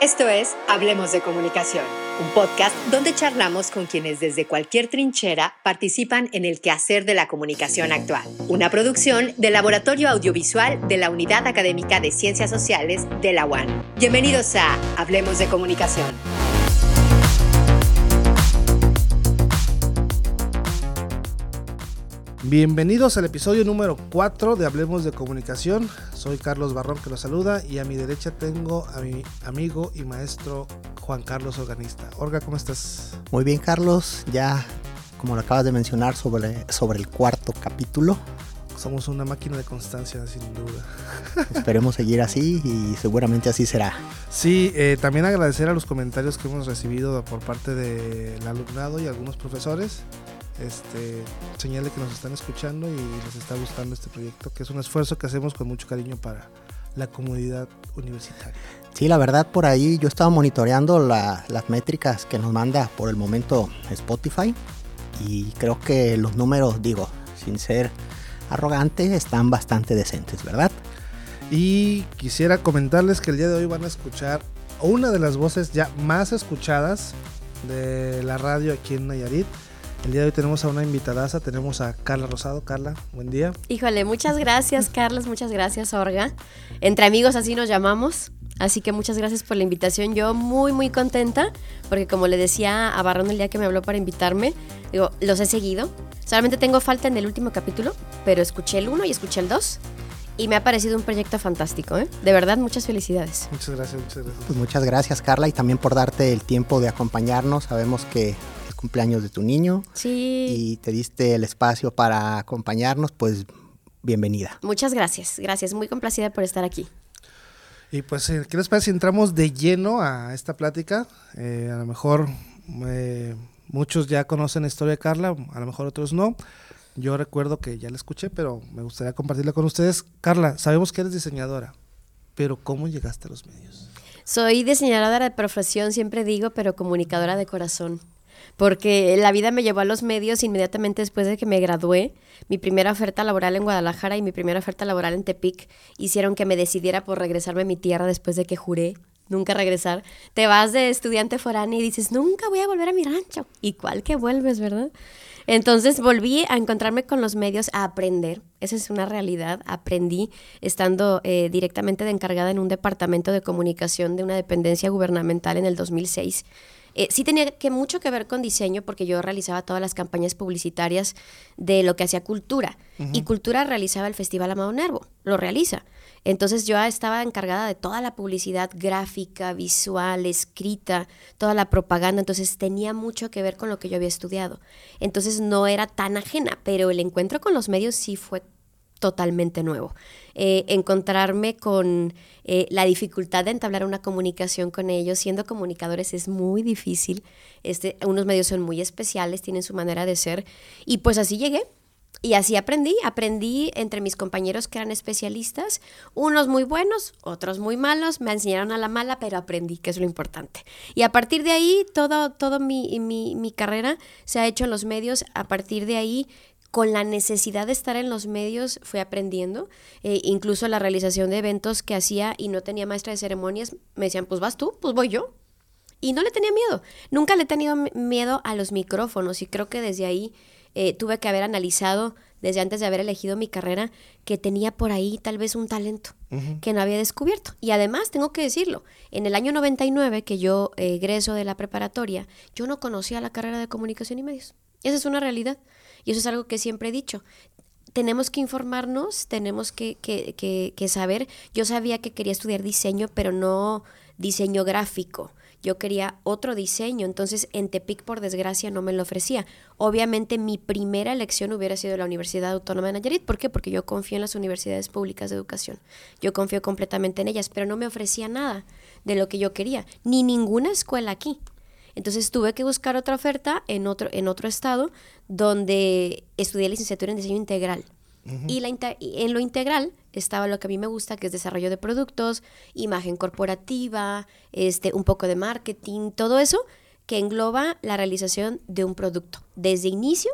Esto es Hablemos de Comunicación, un podcast donde charlamos con quienes desde cualquier trinchera participan en el quehacer de la comunicación actual. Una producción del Laboratorio Audiovisual de la Unidad Académica de Ciencias Sociales de la UAN. Bienvenidos a Hablemos de Comunicación. Bienvenidos al episodio número 4 de Hablemos de Comunicación. Soy Carlos Barrón que los saluda y a mi derecha tengo a mi amigo y maestro Juan Carlos Organista. Orga, ¿cómo estás? Muy bien, Carlos. Ya, como lo acabas de mencionar, sobre, sobre el cuarto capítulo. Somos una máquina de constancia, sin duda. Esperemos seguir así y seguramente así será. Sí, eh, también agradecer a los comentarios que hemos recibido por parte del alumnado y algunos profesores este, señale que nos están escuchando y les está gustando este proyecto, que es un esfuerzo que hacemos con mucho cariño para la comunidad universitaria. Sí, la verdad por ahí yo estaba monitoreando las métricas que nos manda por el momento Spotify y creo que los números, digo, sin ser arrogante, están bastante decentes, ¿verdad? Y quisiera comentarles que el día de hoy van a escuchar una de las voces ya más escuchadas de la radio aquí en Nayarit. El día de hoy tenemos a una invitadaza, tenemos a Carla Rosado. Carla, buen día. Híjole, muchas gracias Carlos, muchas gracias Orga. Entre amigos así nos llamamos, así que muchas gracias por la invitación. Yo muy muy contenta porque como le decía a Barrón el día que me habló para invitarme, digo, los he seguido. Solamente tengo falta en el último capítulo, pero escuché el 1 y escuché el 2 y me ha parecido un proyecto fantástico, ¿eh? De verdad, muchas felicidades. Muchas gracias, muchas gracias. Pues muchas gracias, Carla, y también por darte el tiempo de acompañarnos. Sabemos que cumpleaños de tu niño. Sí. Y te diste el espacio para acompañarnos, pues bienvenida. Muchas gracias, gracias, muy complacida por estar aquí. Y pues, eh, ¿qué les parece si entramos de lleno a esta plática? Eh, a lo mejor eh, muchos ya conocen la historia de Carla, a lo mejor otros no. Yo recuerdo que ya la escuché, pero me gustaría compartirla con ustedes. Carla, sabemos que eres diseñadora, pero ¿cómo llegaste a los medios? Soy diseñadora de profesión, siempre digo, pero comunicadora de corazón porque la vida me llevó a los medios inmediatamente después de que me gradué. Mi primera oferta laboral en Guadalajara y mi primera oferta laboral en Tepic hicieron que me decidiera por regresarme a mi tierra después de que juré nunca regresar. Te vas de estudiante foráneo y dices, nunca voy a volver a mi rancho. ¿Y cuál que vuelves, verdad? Entonces volví a encontrarme con los medios, a aprender. Esa es una realidad. Aprendí estando eh, directamente de encargada en un departamento de comunicación de una dependencia gubernamental en el 2006. Eh, sí tenía que mucho que ver con diseño porque yo realizaba todas las campañas publicitarias de lo que hacía Cultura. Y Cultura realizaba el Festival Amado Nervo, lo realiza. Entonces yo estaba encargada de toda la publicidad gráfica, visual, escrita, toda la propaganda, entonces tenía mucho que ver con lo que yo había estudiado. Entonces no era tan ajena, pero el encuentro con los medios sí fue totalmente nuevo. Eh, encontrarme con eh, la dificultad de entablar una comunicación con ellos, siendo comunicadores es muy difícil. Este, unos medios son muy especiales, tienen su manera de ser. Y pues así llegué. Y así aprendí, aprendí entre mis compañeros que eran especialistas, unos muy buenos, otros muy malos, me enseñaron a la mala, pero aprendí, que es lo importante. Y a partir de ahí, todo, todo mi, mi, mi carrera se ha hecho en los medios, a partir de ahí con la necesidad de estar en los medios fui aprendiendo, eh, incluso la realización de eventos que hacía y no tenía maestra de ceremonias, me decían, pues vas tú, pues voy yo. Y no le tenía miedo, nunca le he tenido miedo a los micrófonos y creo que desde ahí eh, tuve que haber analizado, desde antes de haber elegido mi carrera, que tenía por ahí tal vez un talento que no había descubierto. Y además, tengo que decirlo, en el año 99 que yo eh, egreso de la preparatoria, yo no conocía la carrera de comunicación y medios. Esa es una realidad. Y eso es algo que siempre he dicho. Tenemos que informarnos, tenemos que, que, saber. Yo sabía que quería estudiar diseño, pero no diseño gráfico yo quería otro diseño, entonces en Tepic por desgracia no me lo ofrecía. Obviamente mi primera elección hubiera sido la Universidad Autónoma de Nayarit, ¿por qué? Porque yo confío en las universidades públicas de educación, yo confío completamente en ellas, pero no me ofrecía nada de lo que yo quería, ni ninguna escuela aquí. Entonces tuve que buscar otra oferta en otro, en otro estado donde estudié licenciatura en diseño integral. Y la en lo integral estaba lo que a mí me gusta, que es desarrollo de productos, imagen corporativa, este, un poco de marketing, todo eso que engloba la realización de un producto, desde inicio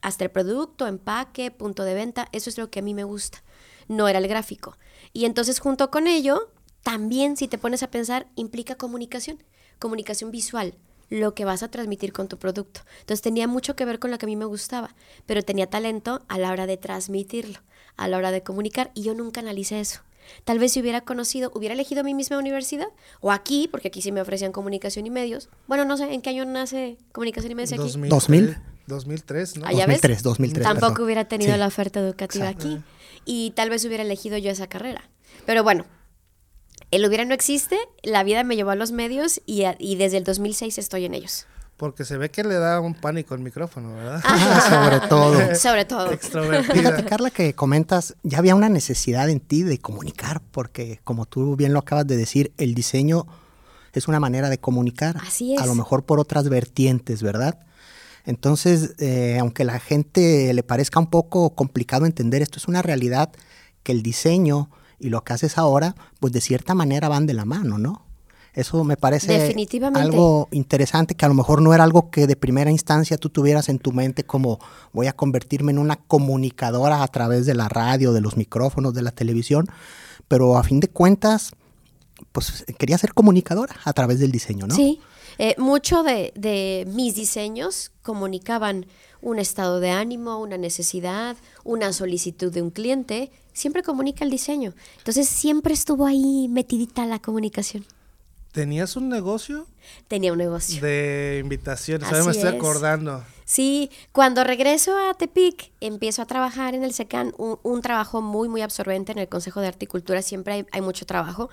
hasta el producto, empaque, punto de venta, eso es lo que a mí me gusta. No era el gráfico. Y entonces junto con ello también, si te pones a pensar, implica comunicación, comunicación visual, lo que vas a transmitir con tu producto. Entonces tenía mucho que ver con lo que a mí me gustaba, pero tenía talento a la hora de transmitirlo, a la hora de comunicar, y yo nunca analicé eso. Tal vez si hubiera conocido, hubiera elegido mi misma universidad, o aquí, porque aquí sí me ofrecían comunicación y medios. Bueno, no sé, ¿en qué año nace comunicación y medios aquí? 2000. 2003, ¿no? Ah, ¿ya ves? 2003, 2003. Tampoco perdón. hubiera tenido Sí. la oferta educativa aquí. Y tal vez hubiera elegido yo esa carrera. Pero bueno, el hubiera no existe, la vida me llevó a los medios y, a- y desde el 2006 estoy en ellos. Porque se ve que le da un pánico el micrófono, ¿verdad? Sobre todo. Sobre todo. Fíjate. Carla, que comentas, ya había una necesidad en ti de comunicar, porque como tú bien lo acabas de decir, el diseño es una manera de comunicar. Así es. A lo mejor por otras vertientes, ¿verdad? Entonces, eh, aunque la gente le parezca un poco complicado entender esto, es una realidad que el diseño y lo que haces ahora, pues de cierta manera van de la mano, ¿no? Eso me parece Definitivamente. algo interesante que a lo mejor no era algo que de primera instancia tú tuvieras en tu mente como voy a convertirme en una comunicadora a través de la radio, de los micrófonos, de la televisión, pero a fin de cuentas, pues quería ser comunicadora a través del diseño, ¿no? Sí, eh, mucho de, de mis diseños comunicaban un estado de ánimo, una necesidad, una solicitud de un cliente. Siempre comunica el diseño. Entonces siempre estuvo ahí metidita la comunicación. ¿Tenías un negocio Tenía un negocio. de invitaciones? Ahora me Así estoy es. acordando. Sí, cuando regreso a Tepic, empiezo a trabajar en el SECAN, un, un trabajo muy, muy absorbente en el Consejo de Articultura, siempre hay, hay mucho trabajo.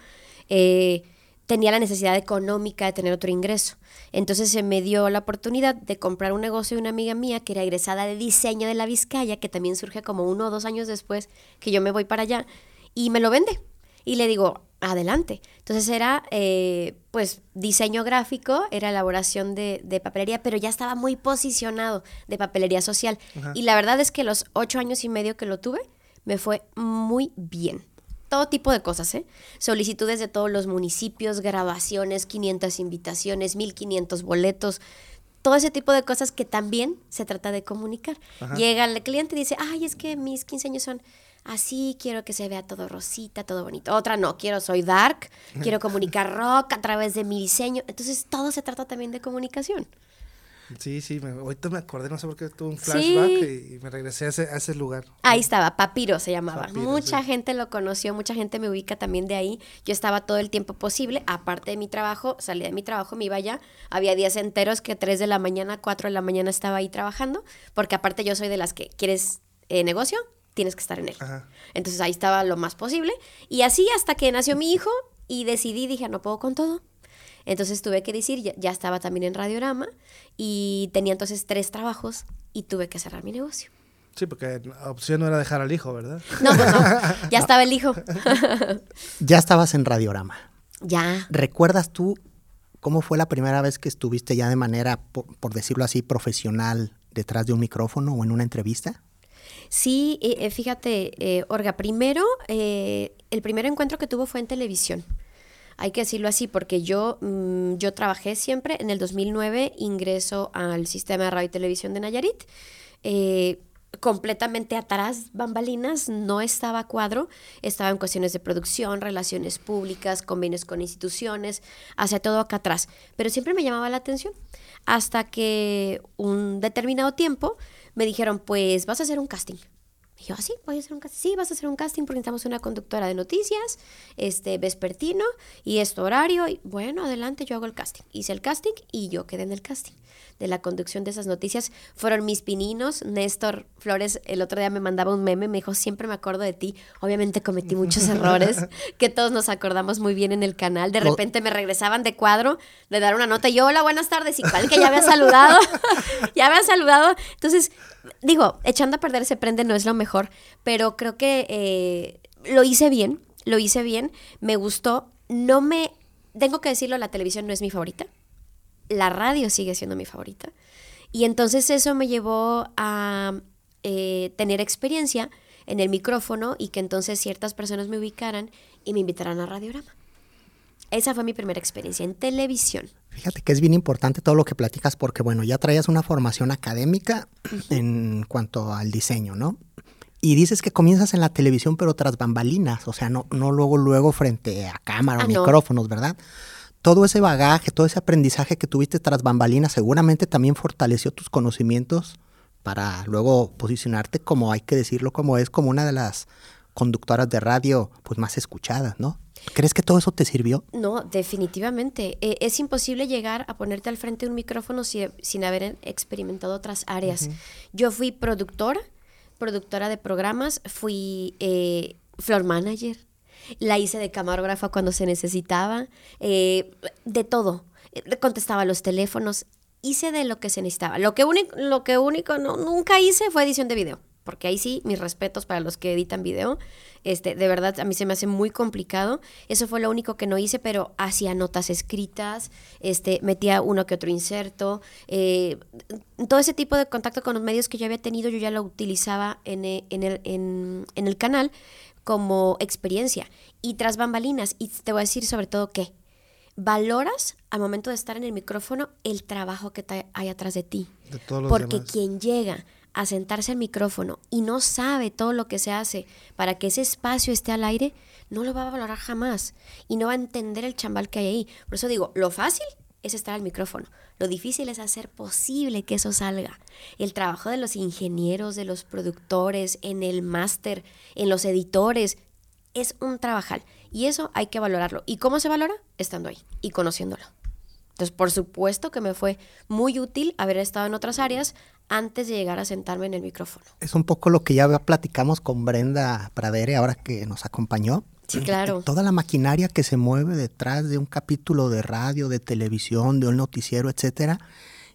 Eh, tenía la necesidad económica de tener otro ingreso. Entonces se me dio la oportunidad de comprar un negocio de una amiga mía que era egresada de diseño de la Vizcaya, que también surge como uno o dos años después que yo me voy para allá, y me lo vende. Y le digo, adelante. Entonces era, eh, pues, diseño gráfico, era elaboración de, de papelería, pero ya estaba muy posicionado de papelería social. Ajá. Y la verdad es que los ocho años y medio que lo tuve, me fue muy bien. Todo tipo de cosas, ¿eh? Solicitudes de todos los municipios, grabaciones, 500 invitaciones, 1500 boletos, todo ese tipo de cosas que también se trata de comunicar. Ajá. Llega el cliente y dice, ay, es que mis 15 años son así, quiero que se vea todo rosita, todo bonito. Otra no, quiero, soy dark, quiero comunicar rock a través de mi diseño. Entonces todo se trata también de comunicación. Sí, sí, me, ahorita me acordé, no sé por qué tuve un flashback Sí. y, me regresé a ese, a ese lugar. Ahí estaba, Papiro se llamaba. Papiro, mucha sí. gente lo conoció, mucha gente me ubica también de ahí. Yo estaba todo el tiempo posible, aparte de mi trabajo, salía de mi trabajo, me iba allá. Había días enteros que 3 de la mañana, 4 de la mañana estaba ahí trabajando, porque aparte yo soy de las que quieres eh, negocio, tienes que estar en él. Ajá. Entonces ahí estaba lo más posible. Y así hasta que nació mi hijo y decidí, dije, no puedo con todo. Entonces tuve que decir, ya, ya estaba también en Radiorama y tenía entonces tres trabajos y tuve que cerrar mi negocio. Sí, porque la opción no era dejar al hijo, ¿verdad? No, pues no, ya estaba el hijo. Ya estabas en Radiorama. ya. ¿Recuerdas tú cómo fue la primera vez que estuviste ya de manera, por, por decirlo así, profesional detrás de un micrófono o en una entrevista? Sí, eh, eh, fíjate, eh, Orga, primero, eh, el primer encuentro que tuvo fue en televisión. Hay que decirlo así, porque yo, mm, yo trabajé siempre. En el 2009 ingreso al sistema de radio y televisión de Nayarit. eh, completamente atrás, bambalinas, no estaba cuadro, estaba en cuestiones de producción, relaciones públicas, convenios con instituciones, hacia todo acá atrás. Pero siempre me llamaba la atención. Hasta que un determinado tiempo me dijeron, pues vas a hacer un casting. Yo, así, voy a hacer un casting. Sí, vas a hacer un casting porque necesitamos una conductora de noticias, este, vespertino, y esto horario. Y bueno, adelante, yo hago el casting. Hice el casting y yo quedé en el casting de la conducción de esas noticias. Fueron mis pininos. Néstor Flores el otro día me mandaba un meme, me dijo, siempre me acuerdo de ti. Obviamente cometí muchos errores, que todos nos acordamos muy bien en el canal. De repente me regresaban de cuadro, de dar una nota, y yo, hola, buenas tardes, y que ya había saludado, ya había saludado. Entonces, digo, echando a perder se prende no es lo mejor, pero creo que eh, lo hice bien, lo hice bien, me gustó, no me, tengo que decirlo, la televisión no es mi favorita, la radio sigue siendo mi favorita, y entonces eso me llevó a eh, tener experiencia en el micrófono y que entonces ciertas personas me ubicaran y me invitaran a Radiorama. Esa fue mi primera experiencia en televisión. Fíjate que es bien importante todo lo que platicas porque, bueno, ya traías una formación académica en cuanto al diseño, ¿no? Y dices que comienzas en la televisión, pero tras bambalinas, o sea, no, no luego, luego frente a cámara o Ah, no. micrófonos, ¿verdad? Todo ese bagaje, todo ese aprendizaje que tuviste tras bambalinas seguramente también fortaleció tus conocimientos para luego posicionarte como, hay que decirlo como es, como una de las conductoras de radio pues más escuchadas, ¿no? ¿Crees que todo eso te sirvió? No, definitivamente. Eh, es imposible llegar a ponerte al frente de un micrófono si- sin haber experimentado otras áreas. Yo fui productora, productora de programas, fui eh, floor manager, la hice de camarógrafa cuando se necesitaba, eh, de todo. Eh, Contestaba los teléfonos, hice de lo que se necesitaba. Lo que lo que único no, nunca hice fue edición de video. Porque ahí sí, mis respetos para los que editan video. Este, de verdad, a mí se me hace muy complicado. Eso fue lo único que no hice, pero hacía notas escritas, este, metía uno que otro inserto. eh, todo ese tipo de contacto con los medios que yo había tenido, yo ya lo utilizaba en, e- en el, en- en el canal como experiencia. Y tras bambalinas, y te voy a decir sobre todo que valoras al momento de estar en el micrófono el trabajo que hay atrás de ti. De todos los Porque demás. quien llega a sentarse al micrófono y no sabe todo lo que se hace para que ese espacio esté al aire, no lo va a valorar jamás y no va a entender el chambal que hay ahí. Por eso digo, lo fácil es estar al micrófono. Lo difícil es hacer posible que eso salga. El trabajo de los ingenieros, de los productores, en el máster, en los editores, es un trabajal. Y eso hay que valorarlo. ¿Y cómo se valora? Estando ahí y conociéndolo. Entonces, por supuesto que me fue muy útil haber estado en otras áreas antes de llegar a sentarme en el micrófono. Es un poco lo que ya platicamos con Brenda Pradere ahora que nos acompañó. Sí, claro. Toda la maquinaria que se mueve detrás de un capítulo de radio, de televisión, de un noticiero, etcétera,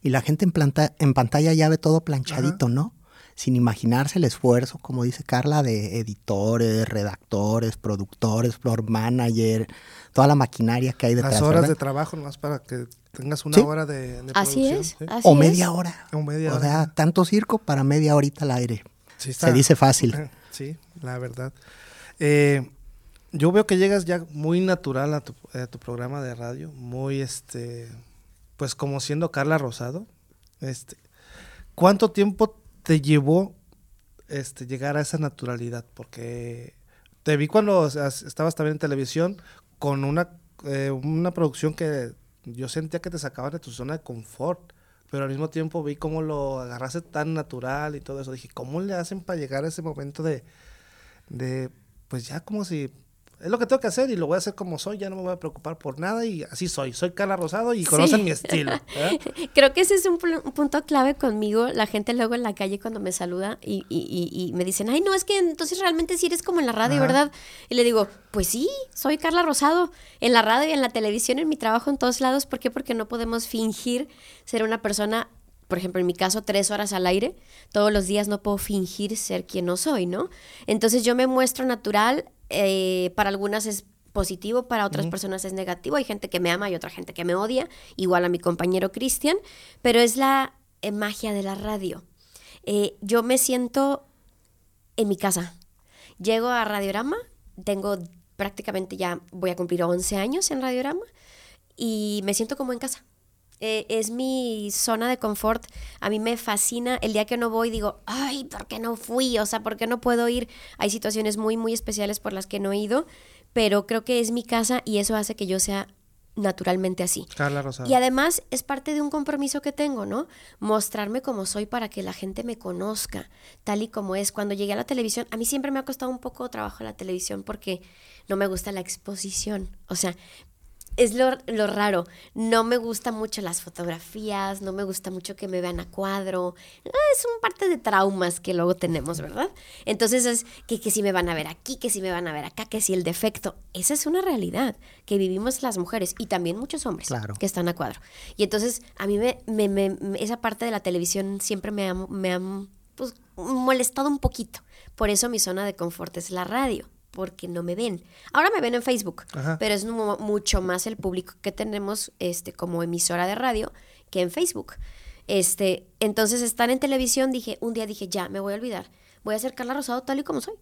y la gente en, planta- en pantalla ya ve todo planchadito, ¿no? Sin imaginarse el esfuerzo, como dice Carla, de editores, redactores, productores, floor manager, toda la maquinaria que hay detrás. Las horas ¿verdad? de trabajo nomás para que tengas una Sí. hora de, de Así producción, es. ¿sí? Así o es. media hora. O media O hora. sea, tanto circo para media horita al aire. Sí, está- Se dice fácil. Sí, la verdad. Eh, yo veo que llegas ya muy natural a tu, a tu programa de radio, muy este, pues como siendo Carla Rosado. Este, ¿cuánto tiempo te llevó este llegar a esa naturalidad? Porque te vi cuando estabas también en televisión con una eh, una producción que yo sentía que te sacaba de tu zona de confort. Pero al mismo tiempo vi cómo lo agarraste tan natural y todo eso. Dije, ¿cómo le hacen para llegar a ese momento de, de, pues ya como si es lo que tengo que hacer y lo voy a hacer como soy, ya no me voy a preocupar por nada y así soy. Soy Carla Rosado y conocen Sí. mi estilo. ¿verdad? Creo que ese es un, punto clave conmigo. La gente luego en la calle cuando me saluda y, y- y- y me dicen, ay, no, es que entonces realmente sí eres como en la radio, Ajá. ¿verdad? Y le digo, pues sí, soy Carla Rosado. En la radio y en la televisión, en mi trabajo, en todos lados. ¿Por qué? Porque no podemos fingir ser una persona, por ejemplo, en mi caso, tres horas al aire. Todos los días no puedo fingir ser quien no soy, ¿no? Entonces yo me muestro natural. Eh, para algunas es positivo, para otras personas es negativo. Hay gente que me ama y otra gente que me odia, igual a mi compañero Cristian, pero es la eh, magia de la radio. Eh, yo me siento en mi casa. Llego a Radiorama, tengo prácticamente ya, voy a cumplir 11 años en Radiorama y me siento como en casa. Eh, es mi zona de confort. A mí me fascina. El día que no voy digo, ay, ¿por qué no fui? O sea, ¿por qué no puedo ir? Hay situaciones muy, muy especiales por las que no he ido, pero creo que es mi casa y eso hace que yo sea naturalmente así. Carla Rosado. Y además es parte de un compromiso que tengo, ¿no? Mostrarme como soy para que la gente me conozca, tal y como es. Cuando llegué a la televisión, a mí siempre me ha costado un poco trabajo la televisión porque no me gusta la exposición. O sea, es lo, lo raro. No me gusta mucho las fotografías, no me gusta mucho que me vean a cuadro. Ah, Es un parte de traumas que luego tenemos, ¿verdad? Entonces es que, que si me van a ver aquí, que si me van a ver acá, que si el defecto. Esa es una realidad que vivimos las mujeres y también muchos hombres Claro. que están a cuadro. Y entonces a mí me, me- me- me- esa parte de la televisión siempre me ha, me ha, pues, molestado un poquito. Por eso mi zona de confort es la radio, porque no me ven. Ahora me ven en Facebook, Ajá. pero es mu- mucho más el público que tenemos este, como emisora de radio que en Facebook. Este, entonces estar en televisión, dije, un día dije, ya, me voy a olvidar. Voy a ser Carla Rosado tal y como soy.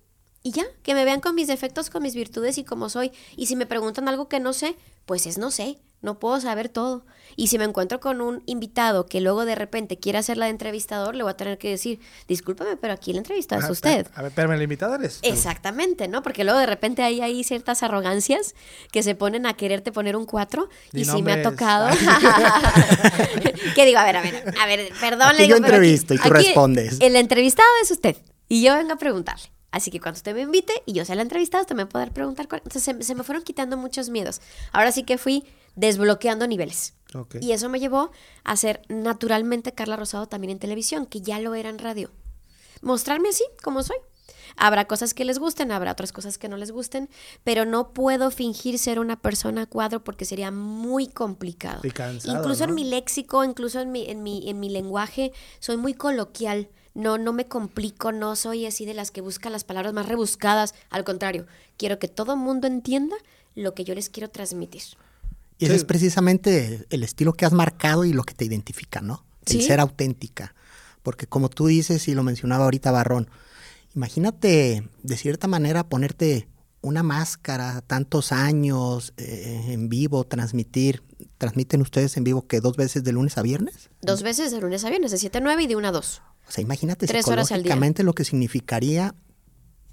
Y ya, que me vean con mis defectos, con mis virtudes y como soy. Y si me preguntan algo que no sé, pues es no sé. No puedo saber todo. Y si me encuentro con un invitado que luego de repente quiere hacer la de entrevistador, le voy a tener que decir, discúlpame, pero aquí el entrevistado es usted. A ver, pero el invitado eres. Exactamente, ¿no? Porque luego de repente hay ahí ciertas arrogancias que se ponen a quererte poner un 4 Di y sí me ha tocado. que digo, a ver, a ver, a ver, perdón. Aquí le digo, yo pero entrevisto y tú respondes. El entrevistado es usted y yo vengo a preguntarle. Así que cuando usted me invite y yo sea la entrevistada, usted me poder preguntar. cuál- Entonces se, se me fueron quitando muchos miedos. Ahora sí que fui desbloqueando niveles. Y eso me llevó a ser naturalmente Carla Rosado también en televisión, que ya lo era en radio. Mostrarme así como soy. Habrá cosas que les gusten, habrá otras cosas que no les gusten, pero no puedo fingir ser una persona cuadro porque sería muy complicado. Y cansado, incluso ¿no? en mi léxico, incluso en mi, en mi, en mi lenguaje, soy muy coloquial. No, no me complico, no soy así de las que buscan las palabras más rebuscadas. Al contrario, quiero que todo el mundo entienda lo que yo les quiero transmitir. Y ese Sí. es precisamente el estilo que has marcado y lo que te identifica, ¿no? El Sí. ser auténtica. Porque como tú dices y lo mencionaba ahorita Barrón, imagínate de cierta manera ponerte una máscara tantos años eh, en vivo, transmitir, transmiten ustedes en vivo que dos veces de lunes a viernes. Dos veces de lunes a viernes, de 7 a 9 y de 1 a 2. O sea, imagínate Tres horas al día. psicológicamente lo que significaría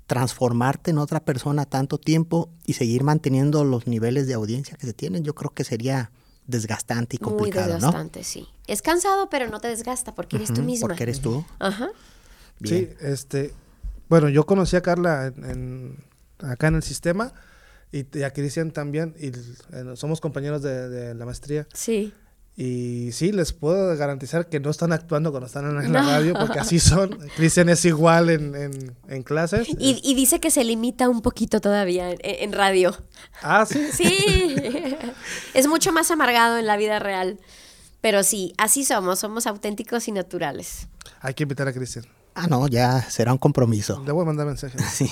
transformarte en otra persona tanto tiempo y seguir manteniendo los niveles de audiencia que se tienen. Yo creo que sería desgastante y Muy complicado, ¿no? desgastante, sí. Es cansado, pero no te desgasta porque eres tú Ujú, misma. Porque eres tú. Ajá. Bien. Sí, este, bueno, yo conocí a Carla en, en- acá en el sistema y, y a Cristian también y eh, somos compañeros de, de la maestría Sí. Y sí, les puedo garantizar que no están actuando cuando están en, la No. radio porque así son. Cristian es igual en, en- en clases. Y, y dice que se limita un poquito todavía en, en radio. Ah, sí. Sí. es mucho más amargado en la vida real. Pero sí, así somos, somos auténticos y naturales. Hay que invitar a Cristian. Ah, no, ya será un compromiso. Le voy a mandar mensajes. Sí.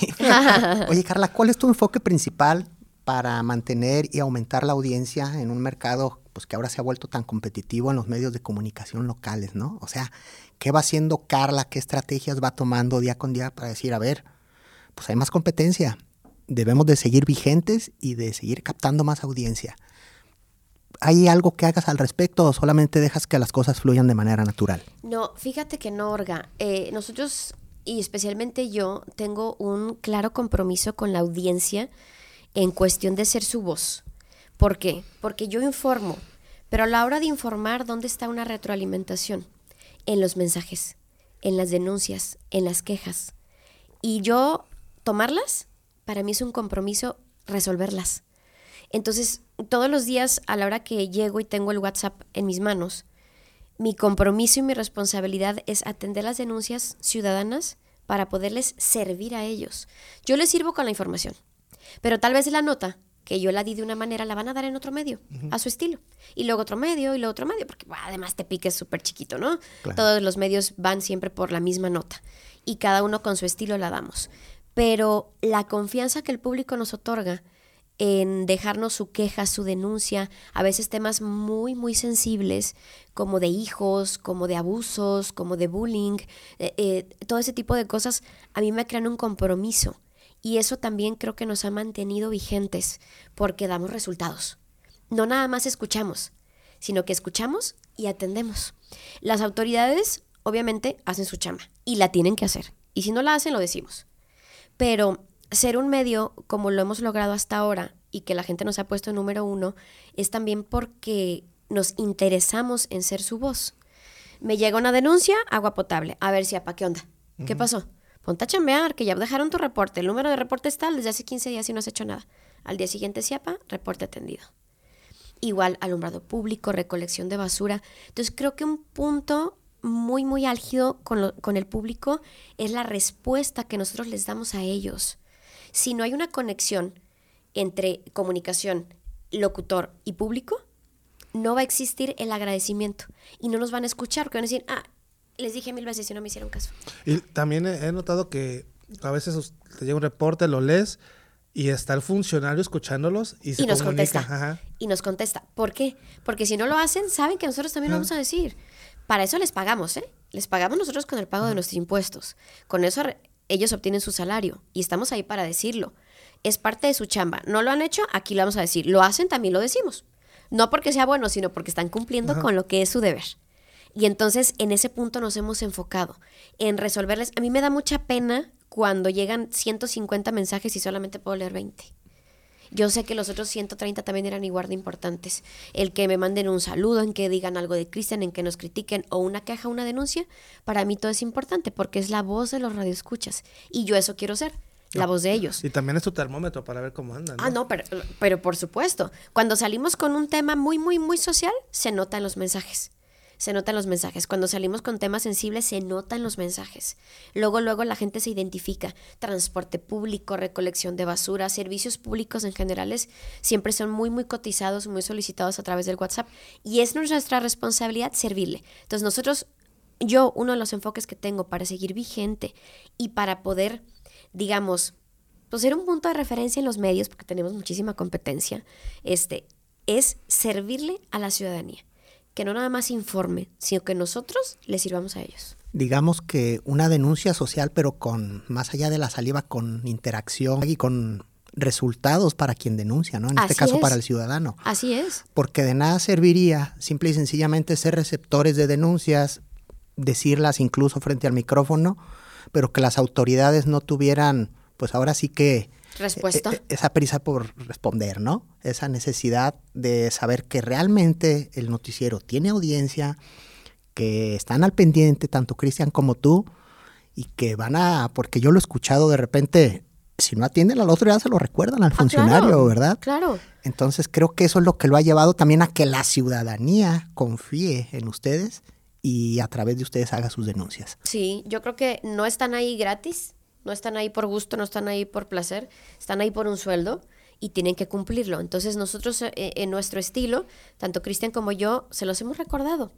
Oye, Carla, ¿cuál es tu enfoque principal para mantener y aumentar la audiencia en un mercado pues, que ahora se ha vuelto tan competitivo en los medios de comunicación locales, ¿no? O sea, ¿qué va haciendo Carla? ¿Qué estrategias va tomando día con día para decir, a ver, pues hay más competencia, debemos de seguir vigentes y de seguir captando más audiencia? ¿Hay algo que hagas al respecto o solamente dejas que las cosas fluyan de manera natural? No, fíjate que no, Orga. Eh, nosotros, y especialmente yo, tengo un claro compromiso con la audiencia en cuestión de ser su voz. ¿Por qué? Porque yo informo, pero a la hora de informar, ¿dónde está una retroalimentación? En los mensajes, en las denuncias, en las quejas. Y yo tomarlas, para mí es un compromiso resolverlas. Entonces, todos los días a la hora que llego y tengo el WhatsApp en mis manos, mi compromiso y mi responsabilidad es atender las denuncias ciudadanas para poderles servir a ellos. Yo les sirvo con la información, pero tal vez la nota que yo la di de una manera la van a dar en otro medio, a su estilo. Y luego otro medio y luego otro medio, porque además te piques súper chiquito, ¿no? Claro. Todos los medios van siempre por la misma nota y cada uno con su estilo la damos. Pero la confianza que el público nos otorga en dejarnos su queja, su denuncia, a veces temas muy, muy sensibles, como de hijos, como de abusos, como de bullying, eh, eh, todo ese tipo de cosas, a mí me crean un compromiso. Y eso también creo que nos ha mantenido vigentes, porque damos resultados. No nada más escuchamos, sino que escuchamos y atendemos. Las autoridades, obviamente, hacen su chamba y la tienen que hacer. Y si no la hacen, lo decimos. Pero ser un medio como lo hemos logrado hasta ahora y que la gente nos ha puesto número uno es también porque nos interesamos en ser su voz. Me llega una denuncia, agua potable. A ver si apa, ¿qué onda? ¿Qué pasó? Ponte a chambear, que ya dejaron tu reporte. El número de reporte está desde hace 15 días y no has hecho nada. Al día siguiente, siapa, reporte atendido. Igual, alumbrado público, recolección de basura. Entonces, creo que un punto muy, muy álgido con, con el público es la respuesta que nosotros les damos a ellos. Si no hay una conexión entre comunicación, locutor y público, no va a existir el agradecimiento y no nos van a escuchar porque van a decir, ah, les dije mil veces y no me hicieron caso. Y también he notado que a veces te llega un reporte, lo lees y está el funcionario escuchándolos y se y nos comunica. contesta. Ajá. Y nos contesta. ¿Por qué? Porque si no lo hacen, saben que nosotros también lo vamos a decir. Para eso les pagamos, ¿eh? Les pagamos nosotros con el pago de nuestros impuestos. Con eso ellos obtienen su salario y estamos ahí para decirlo. Es parte de su chamba. No lo han hecho, aquí lo vamos a decir. Lo hacen, también lo decimos. No porque sea bueno, sino porque están cumpliendo con lo que es su deber. Y entonces en ese punto nos hemos enfocado en resolverles. A mí me da mucha pena cuando llegan 150 mensajes y solamente puedo leer 20. Yo sé que los otros 130 también eran igual de importantes. El que me manden un saludo, en que digan algo de Cristian, en que nos critiquen o una queja, una denuncia, para mí todo es importante porque es la voz de los radioescuchas. Y yo eso quiero ser la voz de ellos. Y también es tu termómetro para ver cómo andan. Ah, no, pero, pero por supuesto. Cuando salimos con un tema muy, muy, muy social, se nota en los mensajes se notan los mensajes. Cuando salimos con temas sensibles, se notan los mensajes. Luego, luego la gente se identifica. Transporte público, recolección de basura, servicios públicos en generales, siempre son muy, muy cotizados, muy solicitados a través del WhatsApp. Y es nuestra responsabilidad servirle. Entonces, nosotros, yo, uno de los enfoques que tengo para seguir vigente y para poder, digamos, pues ser un punto de referencia en los medios, porque tenemos muchísima competencia, este, es servirle a la ciudadanía que no nada más informe, sino que nosotros le sirvamos a ellos. Digamos que una denuncia social, pero con más allá de la saliva, con interacción y con resultados para quien denuncia, ¿no? En este caso para el ciudadano. Así es. Porque de nada serviría simple y sencillamente ser receptores de denuncias, decirlas incluso frente al micrófono, pero que las autoridades no tuvieran, pues ahora sí que respuesta. E, e, esa prisa por responder, ¿no? Esa necesidad de saber que realmente el noticiero tiene audiencia, que están al pendiente, tanto Cristian como tú, y que van a, porque yo lo he escuchado de repente, si no atienden al otro ya se lo recuerdan al ah, funcionario, ¿verdad? Claro. Entonces creo que eso es lo que lo ha llevado también a que la ciudadanía confíe en ustedes y a través de ustedes haga sus denuncias. Sí, yo creo que no están ahí gratis, no están ahí por gusto, no están ahí por placer, están ahí por un sueldo y tienen que cumplirlo. Entonces nosotros eh, en nuestro estilo, tanto Cristian como yo, se los hemos recordado.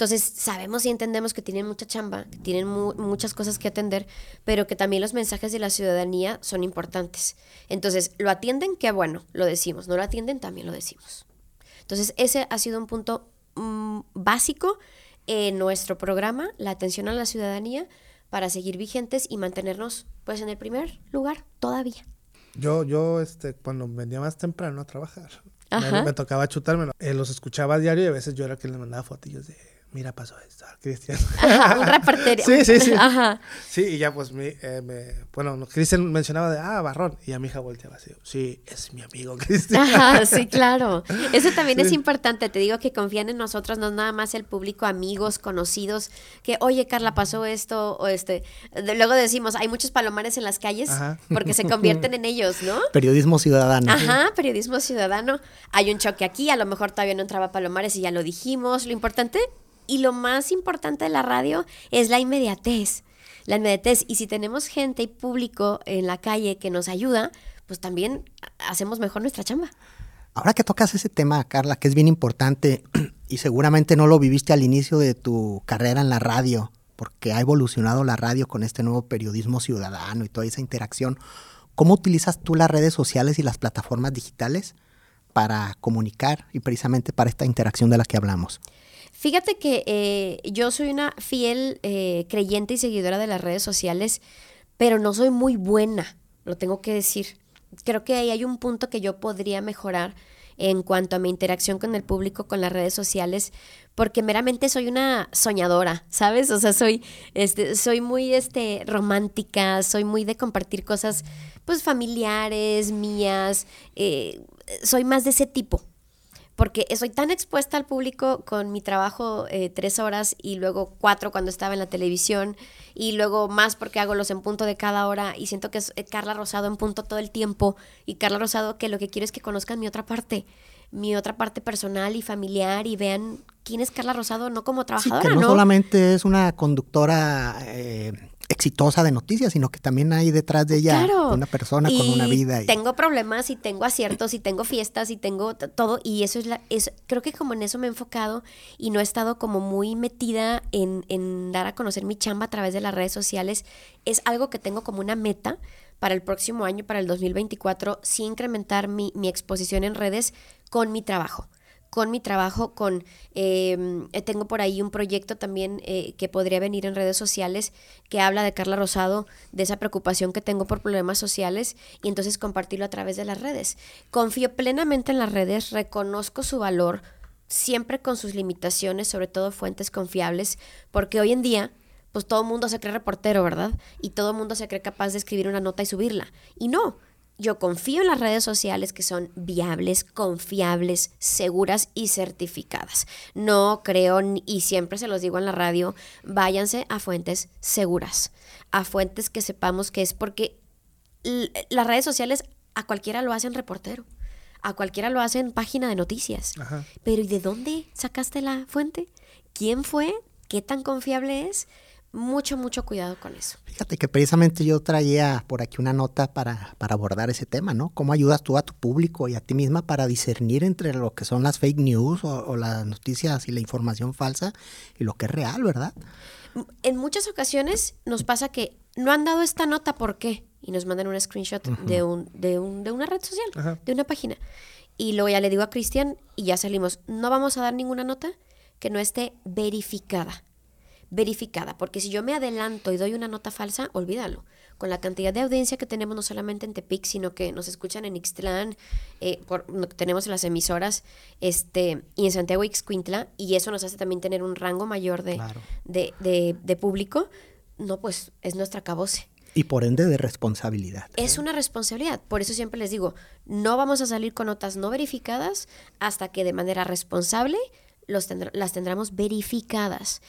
Entonces sabemos y entendemos que tienen mucha chamba, que tienen muchas cosas que atender, pero que también los mensajes de la ciudadanía son importantes. Entonces, lo atienden, qué bueno, lo decimos, no lo atienden, también lo decimos. Entonces, ese ha sido un punto mm, básico en nuestro programa, la atención a la ciudadanía, para seguir vigentes y mantenernos pues en el primer lugar todavía. Yo, yo, este, cuando venía más temprano a trabajar, me, tocaba chutármelo. Eh, los escuchaba a diario y a veces yo era quien le mandaba fotillos de mira, pasó esto, Cristian. un reportero. sí, sí, sí. Ajá. Sí, y ya pues, mi, eh, me, bueno, Cristian mencionaba de, ah, Barrón, y a mi hija volteaba así, sí, es mi amigo Cristian. Ajá, sí, claro. Eso también es importante, te digo que confían en nosotros, no nada más el público, amigos, conocidos, que, oye, Carla, pasó esto, o este, luego decimos, hay muchos palomares en las calles, porque se convierten en ellos, ¿no? Periodismo ciudadano. Ajá, periodismo ciudadano. Hay un choque aquí, a lo mejor todavía no entraba palomares y ya lo dijimos, lo importante y lo más importante de la radio es la inmediatez. La inmediatez. Y si tenemos gente y público en la calle que nos ayuda, pues también hacemos mejor nuestra chamba. Ahora que tocas ese tema, Carla, que es bien importante y seguramente no lo viviste al inicio de tu carrera en la radio, porque ha evolucionado la radio con este nuevo periodismo ciudadano y toda esa interacción. ¿Cómo utilizas tú las redes sociales y las plataformas digitales para comunicar y precisamente para esta interacción de la que hablamos? Fíjate que eh, yo soy una fiel eh, creyente y seguidora de las redes sociales, pero no soy muy buena, lo tengo que decir. Creo que ahí hay un punto que yo podría mejorar en cuanto a mi interacción con el público, con las redes sociales, porque meramente soy una soñadora, ¿sabes? O sea, soy, este, soy muy este, romántica, soy muy de compartir cosas pues familiares, mías, eh, soy más de ese tipo porque soy tan expuesta al público con mi trabajo eh, tres horas y luego cuatro cuando estaba en la televisión y luego más porque hago los en punto de cada hora y siento que es eh, Carla Rosado en punto todo el tiempo y Carla Rosado que lo que quiero es que conozcan mi otra parte mi otra parte personal y familiar y vean quién es Carla Rosado no como trabajadora, que no, solamente es una conductora eh, exitosa de noticias, sino que también hay detrás de ella una persona con una vida. Y... Tengo problemas y tengo aciertos y tengo fiestas y tengo todo y eso es la, es, creo que como en eso me he enfocado y no he estado como muy metida en, en dar a conocer mi chamba a través de las redes sociales, es algo que tengo como una meta para el próximo año, para el 2024, sí incrementar mi, mi exposición en redes con mi trabajo con mi trabajo, con em, eh, tengo por ahí un proyecto también eh, que podría venir en redes sociales que habla de Carla Rosado, de esa preocupación que tengo por problemas sociales y entonces compartirlo a través de las redes. Confío plenamente en las redes, reconozco su valor, siempre con sus limitaciones, sobre todo fuentes confiables, porque hoy en día pues todo el mundo se cree reportero, ¿verdad? Y todo el mundo se cree capaz de escribir una nota y subirla. Y no, yo confío en las redes sociales que son viables, confiables, seguras y certificadas. No creo, y siempre se los digo en la radio, váyanse a fuentes seguras, a fuentes que sepamos que es porque las redes sociales a cualquiera lo hacen reportero, a cualquiera lo hacen página de noticias. Pero ¿y de dónde sacaste la fuente? ¿Quién fue? ¿Qué tan confiable es? Mucho, mucho cuidado con eso. Fíjate que precisamente yo traía por aquí una nota para, para, abordar ese tema, ¿no? ¿Cómo ayudas tú a tu público y a ti misma para discernir entre lo que son las fake news o, las noticias y la información falsa y lo que es real, ¿verdad? En muchas ocasiones nos pasa que no han dado esta nota, ¿por qué? Y nos mandan un screenshot de, un, de, un, de una red social, de una página. Y luego ya le digo a Cristian y ya salimos, no vamos a dar ninguna nota que no esté verificada verificada, porque si yo me adelanto y doy una nota falsa, olvídalo. Con la cantidad de audiencia que tenemos no solamente en Tepic, sino que nos escuchan en Ixtlán, eh, por, tenemos las emisoras este, y en Santiago Ixcuintla, y eso nos hace también tener un rango mayor de, de, de, público, no, pues es nuestra caboce. Y por ende de responsabilidad. Es una responsabilidad. Por eso siempre les digo, no vamos a salir con notas no verificadas hasta que de manera responsable los las tendremos verificadas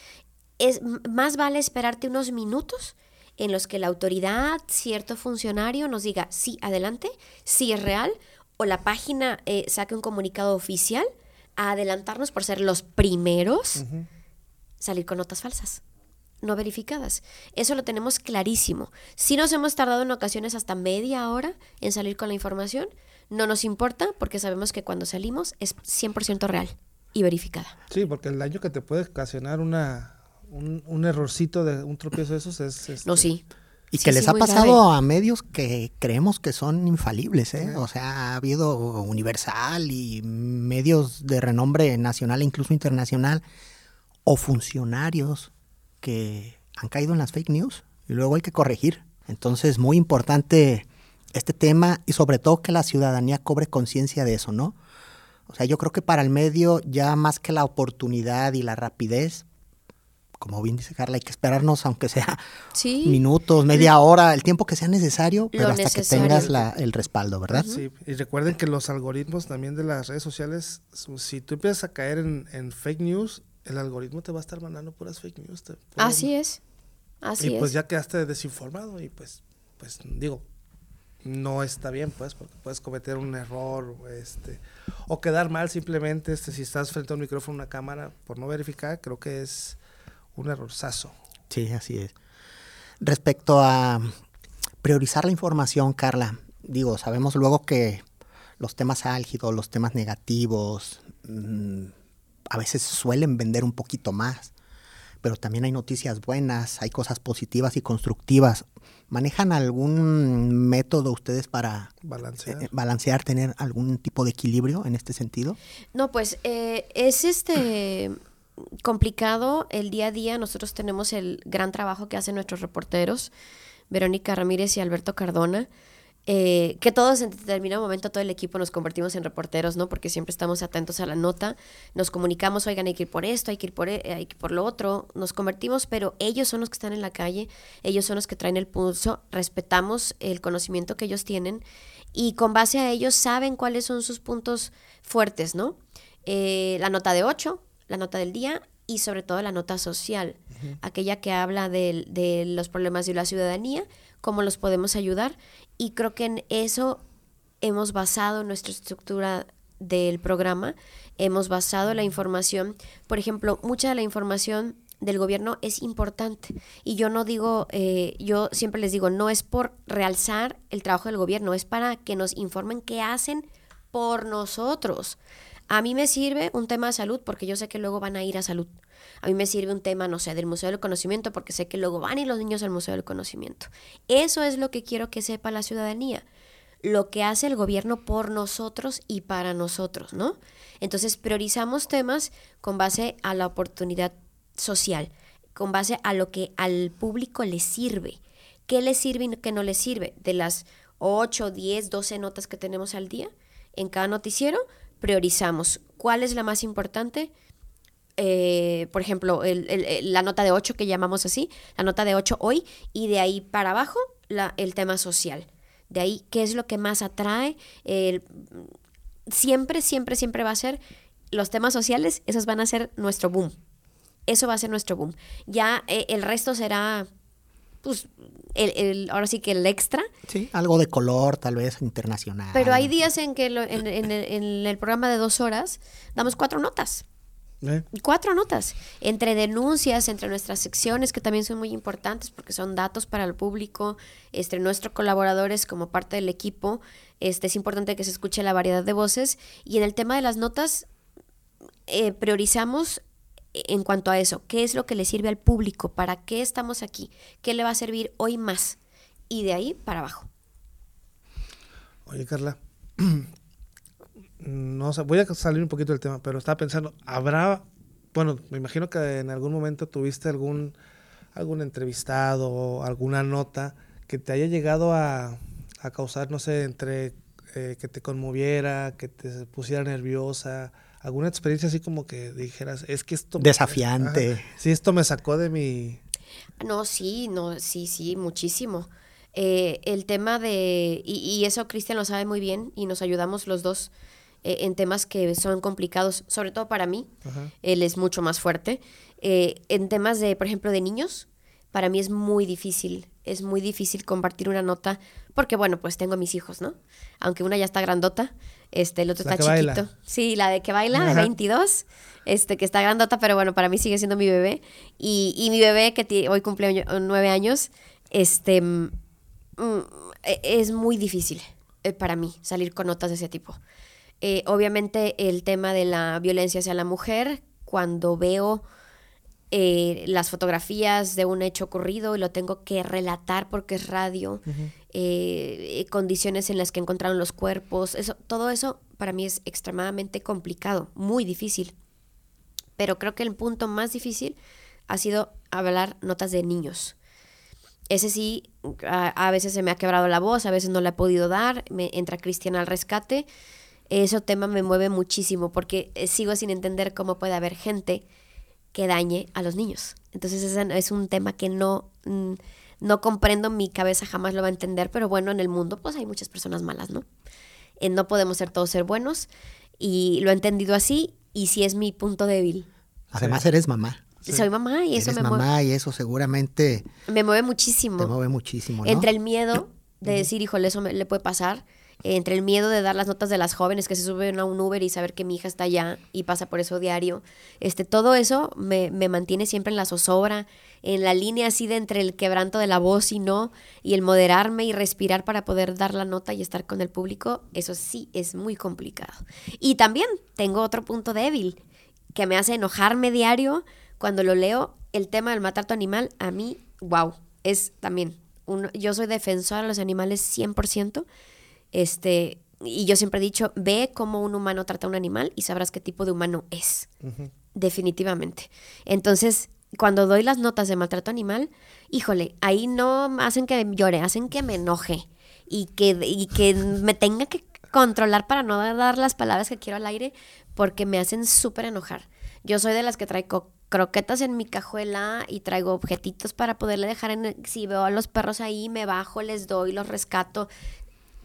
es más vale esperarte unos minutos en los que la autoridad, cierto funcionario nos diga, sí, adelante, sí es real, o la página eh, saque un comunicado oficial a adelantarnos por ser los primeros salir con notas falsas, no verificadas. Eso lo tenemos clarísimo. Si nos hemos tardado en ocasiones hasta media hora en salir con la información, no nos importa porque sabemos que cuando salimos es 100% real y verificada. Sí, porque el daño que te puede ocasionar una un, errorcito de un tropiezo de esos es... Este, no, sí. Y que les ha pasado a medios que creemos que son infalibles, ¿eh? O sea, ha habido Universal y medios de renombre nacional e incluso internacional, o funcionarios que han caído en las fake news y luego hay que corregir. Entonces, muy importante este tema y sobre todo que la ciudadanía cobre conciencia de eso, ¿no? O sea, yo creo que para el medio ya más que la oportunidad y la rapidez, como bien dice Carla, hay que esperarnos aunque sea minutos, media hora, el tiempo que sea necesario, pero hasta que tengas el respaldo, ¿verdad? Sí, y recuerden que los algoritmos también de las redes sociales, si tú empiezas a caer en, fake news, el algoritmo te va a estar mandando puras fake news. Así es, así y pues ya quedaste desinformado y pues, pues digo, no está bien, pues, porque puedes cometer un error, este, o quedar mal simplemente, este, si estás frente a un micrófono, una cámara, por no verificar, creo que es un errorzazo. Sí, así es. Respecto a priorizar la información, Carla, digo, sabemos luego que los temas álgidos, los temas negativos, mm, a veces suelen vender un poquito más, pero también hay noticias buenas, hay cosas positivas y constructivas. ¿Manejan algún método ustedes para balancear, eh, balancear tener algún tipo de equilibrio en este sentido? No, pues eh, es este complicado el día a día. Nosotros tenemos el gran trabajo que hacen nuestros reporteros, Verónica Ramírez y Alberto Cardona. Eh, que todos en determinado momento todo el equipo nos convertimos en reporteros, ¿no? Porque siempre estamos atentos a la nota, nos comunicamos, oigan, hay que ir por esto, hay que ir por, e, hay que ir por lo otro, nos convertimos, pero ellos son los que están en la calle, ellos son los que traen el pulso, respetamos el conocimiento que ellos tienen y con base a ellos saben cuáles son sus puntos fuertes, ¿no? Eh, la nota de 8, la nota del día y sobre todo la nota social, aquella que habla de, de, los problemas de la ciudadanía, cómo los podemos ayudar. Y creo que en eso hemos basado nuestra estructura del programa, hemos basado la información, por ejemplo, mucha de la información del gobierno es importante. Y yo no digo, eh, yo siempre les digo, no es por realzar el trabajo del gobierno, es para que nos informen qué hacen por nosotros. A mí me sirve un tema de salud porque yo sé que luego van a ir a salud. A mí me sirve un tema, no sé, del Museo del Conocimiento porque sé que luego van a ir los niños al Museo del Conocimiento. Eso es lo que quiero que sepa la ciudadanía. lo que hace el gobierno por nosotros y para nosotros, ¿no? Entonces priorizamos temas con base a la oportunidad social, con base a lo que al público le sirve. ¿Qué le sirve y qué no le sirve? De las 8, 10, 12 notas que tenemos al día en cada noticiero, priorizamos cuál es la más importante. Eh, por ejemplo, la nota de 8 que llamamos así, la nota de 8 hoy, y de ahí para abajo la, el tema social. De ahí, ¿qué es lo que más atrae? siempre, siempre, siempre va a ser los temas sociales, esos van a ser nuestro boom. Eso va a ser nuestro boom. Ya eh, el resto será pues, el, ahora sí que el extra. Sí, algo de color, tal vez internacional. Pero hay días en que en, el, programa de dos horas damos cuatro notas. ¿Eh? Cuatro notas, entre denuncias, entre nuestras secciones, que también son muy importantes porque son datos para el público, entre nuestros colaboradores como parte del equipo, este, es importante que se escuche la variedad de voces. Y en el tema de las notas, eh, priorizamos en cuanto a eso, qué es lo que le sirve al público, para qué estamos aquí, qué le va a servir hoy más y de ahí para abajo. Oye, Carla, no voy a salir un poquito del tema, pero estaba pensando, ¿habrá, bueno, me imagino que en algún momento tuviste algún, algún entrevistado, alguna nota que te haya llegado a, a causar, no sé, entre eh, que te conmoviera, que te pusiera nerviosa, alguna experiencia así como que dijeras, es que esto... Desafiante. sí, esto me sacó de mi... No, sí, no, sí, sí, muchísimo. Eh, el tema de, y, eso Cristian lo sabe muy bien y nos ayudamos los dos eh, en temas que son complicados, sobre todo para mí, él es mucho más fuerte. Eh, en temas de, por ejemplo, de niños, para mí es muy difícil, es muy difícil compartir una nota, porque bueno, pues tengo a mis hijos, ¿no? Aunque una ya está grandota, este, el otro está chiquito. Sí, la de que baila, de 22, este, que está grandota, pero bueno, para mí sigue siendo mi bebé. Y, y mi bebé, que hoy cumple nueve años, este, mm, e, es muy difícil eh, para mí salir con notas de ese tipo. Eh, obviamente el tema de la violencia hacia la mujer, cuando veo eh, las fotografías de un hecho ocurrido y lo tengo que relatar porque es radio, eh, condiciones en las que encontraron los cuerpos, eso, todo eso para mí es extremadamente complicado, muy difícil. Pero creo que el punto más difícil ha sido hablar notas de niños. Ese sí, a, veces se me ha quebrado la voz, a veces no la he podido dar, me entra Cristian al rescate. Ese tema me mueve muchísimo porque eh, sigo sin entender cómo puede haber gente que dañe a los niños. Entonces ese es un tema que no, mm, no comprendo, mi cabeza jamás lo va a entender, pero bueno, en el mundo pues hay muchas personas malas, ¿no? Eh, no podemos ser todos ser buenos y lo he entendido así y sí es mi punto débil. Además eres mamá. Soy mamá y eso me mueve. mamá y eso seguramente... Me mueve muchísimo. Te mueve muchísimo, ¿no? Entre el miedo de decir, híjole, eso me, le puede pasar entre el miedo de dar las notas de las jóvenes que se suben a un Uber y saber que mi hija está allá y pasa por eso diario, este, todo eso me, me mantiene siempre en la zozobra, en la línea así de entre el quebranto de la voz y no, y el moderarme y respirar para poder dar la nota y estar con el público, eso sí es muy complicado. Y también tengo otro punto débil que me hace enojarme diario cuando lo leo, el tema del matar tu animal, a mí, wow, es también, un, yo soy defensora de los animales 100%, este, y yo siempre he dicho, ve cómo un humano trata a un animal y sabrás qué tipo de humano es. Definitivamente. Entonces, cuando doy las notas de maltrato animal, híjole, ahí no hacen que llore, hacen que me enoje y que, y que me tenga que controlar para no dar las palabras que quiero al aire porque me hacen súper enojar. Yo soy de las que traigo croquetas en mi cajuela y traigo objetitos para poderle dejar en... si veo a los perros ahí, me bajo, les doy, los rescato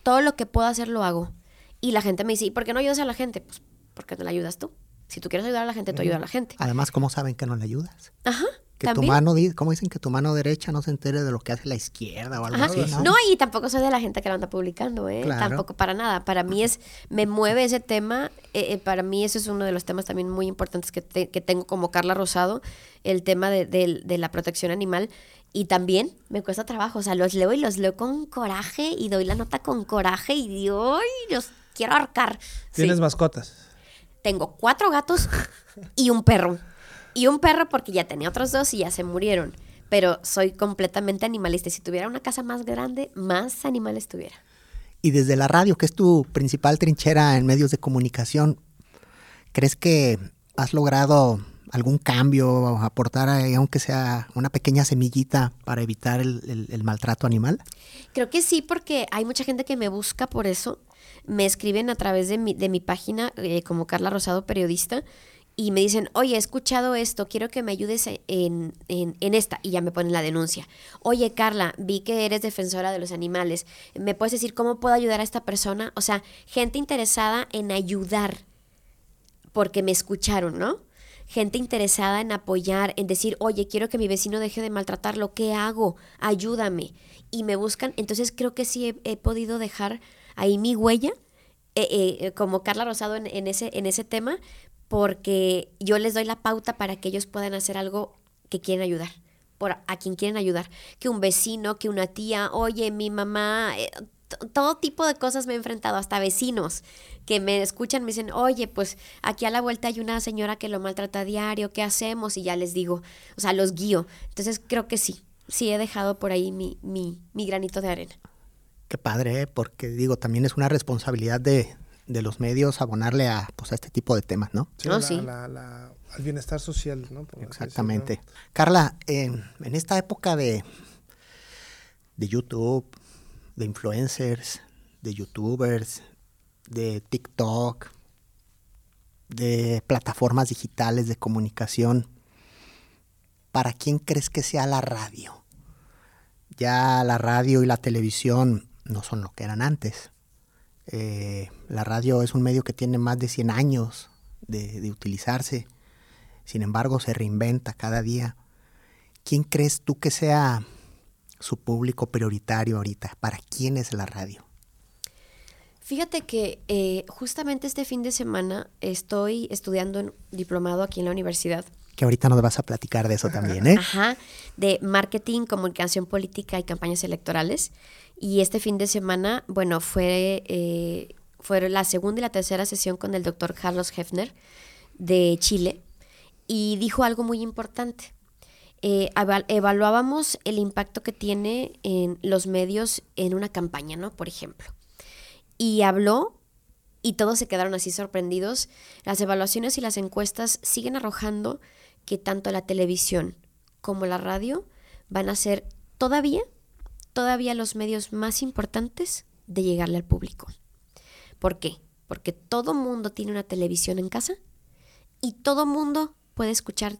todo lo que puedo hacer lo hago. Y la gente me dice, ¿y por qué no ayudas a la gente? Pues porque te la ayudas tú. Si tú quieres ayudar a la gente, tú ayudas a la gente. Además, ¿cómo saben que no le ayudas? Ajá. Que tu mano, ¿cómo dicen que tu mano derecha no se entere de lo que hace la izquierda o algo así? ¿no? no, y tampoco soy de la gente que lo anda publicando, ¿eh? Tampoco para nada. Para mí es, me mueve ese tema. Eh, eh, para mí eso es uno de los temas también muy importantes que, que tengo como Carla Rosado, el tema de, de la protección animal. Y también me cuesta trabajo, o sea, los leo y los leo con coraje y doy la nota con coraje y digo, ¡ay, los quiero ahorcar! ¿Tienes mascotas? Tengo cuatro gatos y un perro. Y un perro porque ya tenía otros dos y ya se murieron. Pero soy completamente animalista. Si tuviera una casa más grande, más animales tuviera. Y desde la radio, que es tu principal trinchera en medios de comunicación, ¿crees que has logrado algún cambio, aportar ahí, aunque sea una pequeña semillita para evitar el, el maltrato animal? Creo que sí, porque hay mucha gente que me busca por eso. Me escriben a través de mi, de mi página eh, como Carla Rosado Periodista y me dicen, oye, he escuchado esto, quiero que me ayudes en, en, en, esta. Y ya me ponen la denuncia. Oye, Carla, vi que eres defensora de los animales. ¿Me puedes decir cómo puedo ayudar a esta persona? O sea, gente interesada en ayudar porque me escucharon, ¿no? Gente interesada en apoyar, en decir, oye, quiero que mi vecino deje de maltratarlo, ¿qué hago? Ayúdame. Y me buscan. Entonces creo que sí he, podido dejar ahí mi huella. Eh, eh, como Carla Rosado en, en, ese, en ese tema, porque yo les doy la pauta para que ellos puedan hacer algo que quieren ayudar, por a quien quieren ayudar, que un vecino, que una tía, oye, mi mamá, eh, todo tipo de cosas me he enfrentado, hasta vecinos que me escuchan, me dicen, oye, pues aquí a la vuelta hay una señora que lo maltrata a diario, ¿qué hacemos? Y ya les digo, o sea, los guío. Entonces creo que sí, sí he dejado por ahí mi, mi, mi granito de arena. Qué padre, ¿eh? porque digo, también es una responsabilidad de, de los medios abonarle a, pues, a este tipo de temas, ¿no? Sí, Oh, la- sí. la- la- al bienestar social, ¿no? Por Exactamente. Carla, en, en esta época de, de YouTube, de influencers, de youtubers, de TikTok, de plataformas digitales de comunicación, ¿para quién crees que sea la radio? Ya la radio y la televisión no son lo que eran antes. Eh, la radio es un medio que tiene más de 100 años de, de utilizarse. Sin embargo, se reinventa cada día. ¿Quién crees tú que sea su público prioritario ahorita? ¿Para quién es la radio? Fíjate que eh, justamente este fin de semana estoy estudiando en diplomado aquí en la universidad. Que ahorita nos vas a platicar de eso también, ¿eh? Ajá, de marketing, comunicación política y campañas electorales. Y este fin de semana, bueno, fue, eh, fue la segunda y la tercera sesión con el doctor Carlos Hefner de Chile y dijo algo muy importante. Eh, eva- evaluábamos el impacto que tiene en los medios en una campaña, ¿no? Por ejemplo. Y habló y todos se quedaron así sorprendidos. Las evaluaciones y las encuestas siguen arrojando que tanto la televisión como la radio van a ser todavía, todavía los medios más importantes de llegarle al público. ¿Por qué? Porque todo mundo tiene una televisión en casa y todo mundo puede escuchar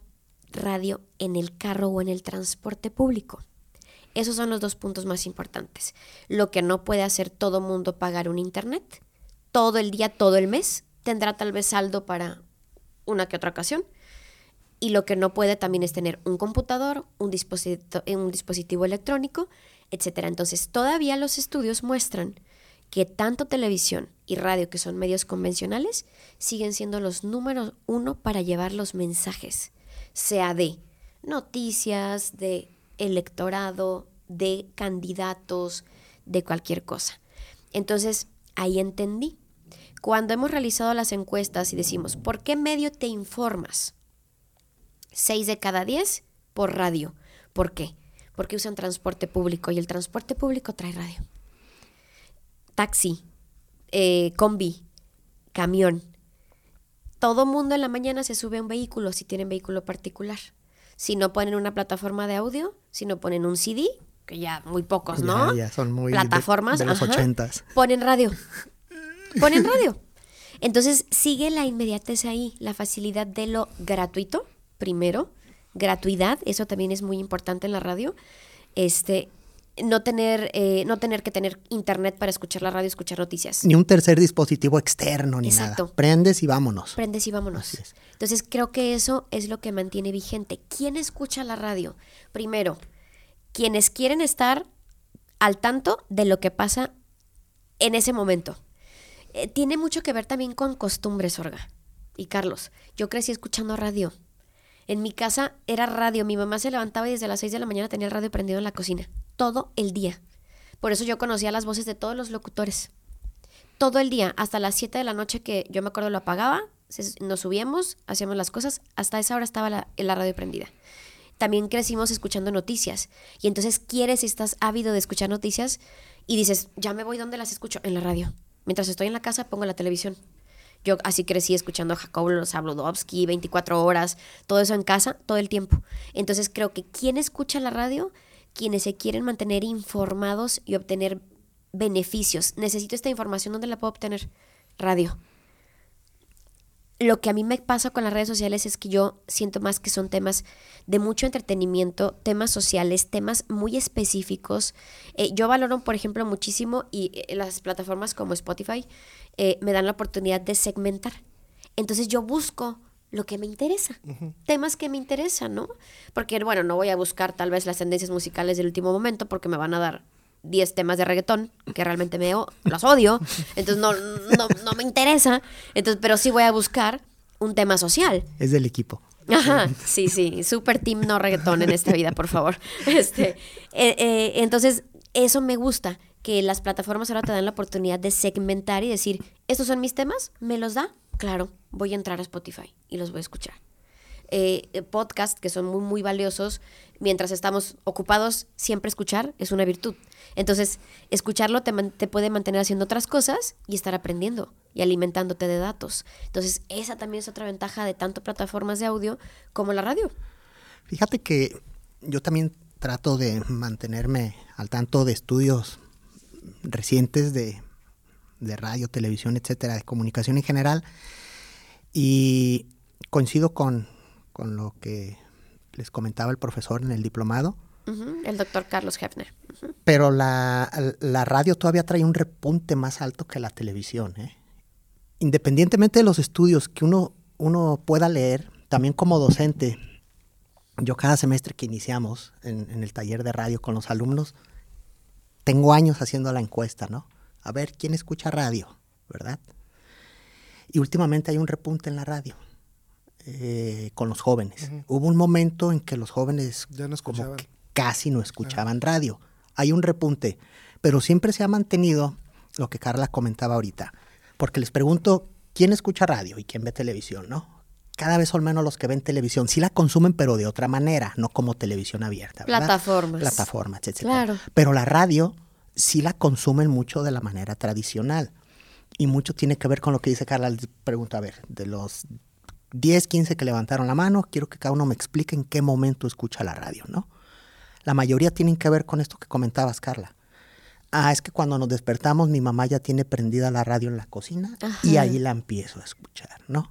radio en el carro o en el transporte público. Esos son los dos puntos más importantes. Lo que no puede hacer todo mundo pagar un internet todo el día, todo el mes, tendrá tal vez saldo para una que otra ocasión. Y lo que no puede también es tener un computador, un dispositivo, un dispositivo electrónico, etc. Entonces, todavía los estudios muestran que tanto televisión y radio, que son medios convencionales, siguen siendo los números uno para llevar los mensajes, sea de noticias, de electorado, de candidatos, de cualquier cosa. Entonces, ahí entendí. Cuando hemos realizado las encuestas y decimos, ¿por qué medio te informas? Seis de cada diez por radio. ¿Por qué? Porque usan transporte público y el transporte público trae radio. Taxi, eh, combi, camión. Todo mundo en la mañana se sube a un vehículo si tienen vehículo particular. Si no ponen una plataforma de audio, si no ponen un CD, que ya muy pocos, ¿no? Ya, ya son muy de- Plataformas. de los ajá, ochentas. Ponen radio. Ponen radio. Entonces sigue la inmediatez ahí, la facilidad de lo gratuito, primero, gratuidad, eso también es muy importante en la radio. Este, no tener, eh, no tener que tener internet para escuchar la radio, escuchar noticias. Ni un tercer dispositivo externo ni Exacto. nada. Prendes y vámonos. Prendes y vámonos. Entonces creo que eso es lo que mantiene vigente. ¿Quién escucha la radio? Primero, quienes quieren estar al tanto de lo que pasa en ese momento. Eh, tiene mucho que ver también con costumbres, Orga. Y Carlos, yo crecí escuchando radio. En mi casa era radio. Mi mamá se levantaba y desde las 6 de la mañana tenía el radio prendido en la cocina. Todo el día. Por eso yo conocía las voces de todos los locutores. Todo el día, hasta las 7 de la noche que yo me acuerdo lo apagaba, nos subíamos, hacíamos las cosas, hasta esa hora estaba la, la radio prendida. También crecimos escuchando noticias. Y entonces quieres, si estás ávido de escuchar noticias, y dices, ya me voy, ¿dónde las escucho? En la radio. Mientras estoy en la casa pongo la televisión. Yo así crecí escuchando a Jacobo Zabludovsky, 24 horas, todo eso en casa, todo el tiempo. Entonces creo que quien escucha la radio, quienes se quieren mantener informados y obtener beneficios. Necesito esta información, ¿dónde la puedo obtener? Radio lo que a mí me pasa con las redes sociales es que yo siento más que son temas de mucho entretenimiento, temas sociales, temas muy específicos. Eh, yo valoro, por ejemplo, muchísimo y eh, las plataformas como Spotify eh, me dan la oportunidad de segmentar. Entonces yo busco lo que me interesa, temas que me interesan, ¿no? Porque, bueno, no voy a buscar tal vez las tendencias musicales del último momento porque me van a dar 10 temas de reggaetón que realmente me los odio, entonces no, no, me interesa, entonces, pero sí voy a buscar un tema social. Es del equipo. Ajá, sí, sí, super team no reggaetón en esta vida, por favor. Este, eh, eh, entonces, eso me gusta, que las plataformas ahora te dan la oportunidad de segmentar y decir, estos son mis temas, ¿me los da? Claro, voy a entrar a Spotify y los voy a escuchar. Eh, podcasts que son muy, muy valiosos, mientras estamos ocupados, siempre escuchar es una virtud. Entonces, escucharlo te, te, puede mantener haciendo otras cosas y estar aprendiendo y alimentándote de datos. Entonces, esa también es otra ventaja de tanto plataformas de audio como la radio. Fíjate que yo también trato de mantenerme al tanto de estudios recientes de, de radio, televisión, etcétera, de comunicación en general. Y coincido con, con lo que les comentaba el profesor en el diplomado el doctor Carlos Hefner. Pero la, radio todavía trae un repunte más alto que la televisión. ¿eh? Independientemente de los estudios que uno, uno pueda leer, también como docente, yo cada semestre que iniciamos en, en, el taller de radio con los alumnos, tengo años haciendo la encuesta, ¿no? A ver, ¿quién escucha radio? ¿Verdad? Y últimamente hay un repunte en la radio. Eh, con los jóvenes. Hubo un momento en que los jóvenes ya no escuchaban casi no escuchaban radio. Hay un repunte, pero siempre se ha mantenido lo que Carla comentaba ahorita, porque les pregunto, ¿quién escucha radio y quién ve televisión, no? Cada vez son menos los que ven televisión. Sí la consumen, pero de otra manera, no como televisión abierta. Plataformas. Plataformas, etc. Claro. Pero la radio sí la consumen mucho de la manera tradicional. Y mucho tiene que ver con lo que dice Carla. Les pregunto, a ver, de los 10, 15 que levantaron la mano, quiero que cada uno me explique en qué momento escucha la radio, ¿no? la mayoría tienen que ver con esto que comentabas, Carla. Ah, es que cuando nos despertamos mi mamá ya tiene prendida la radio en la cocina y ahí la empiezo a escuchar, ¿no?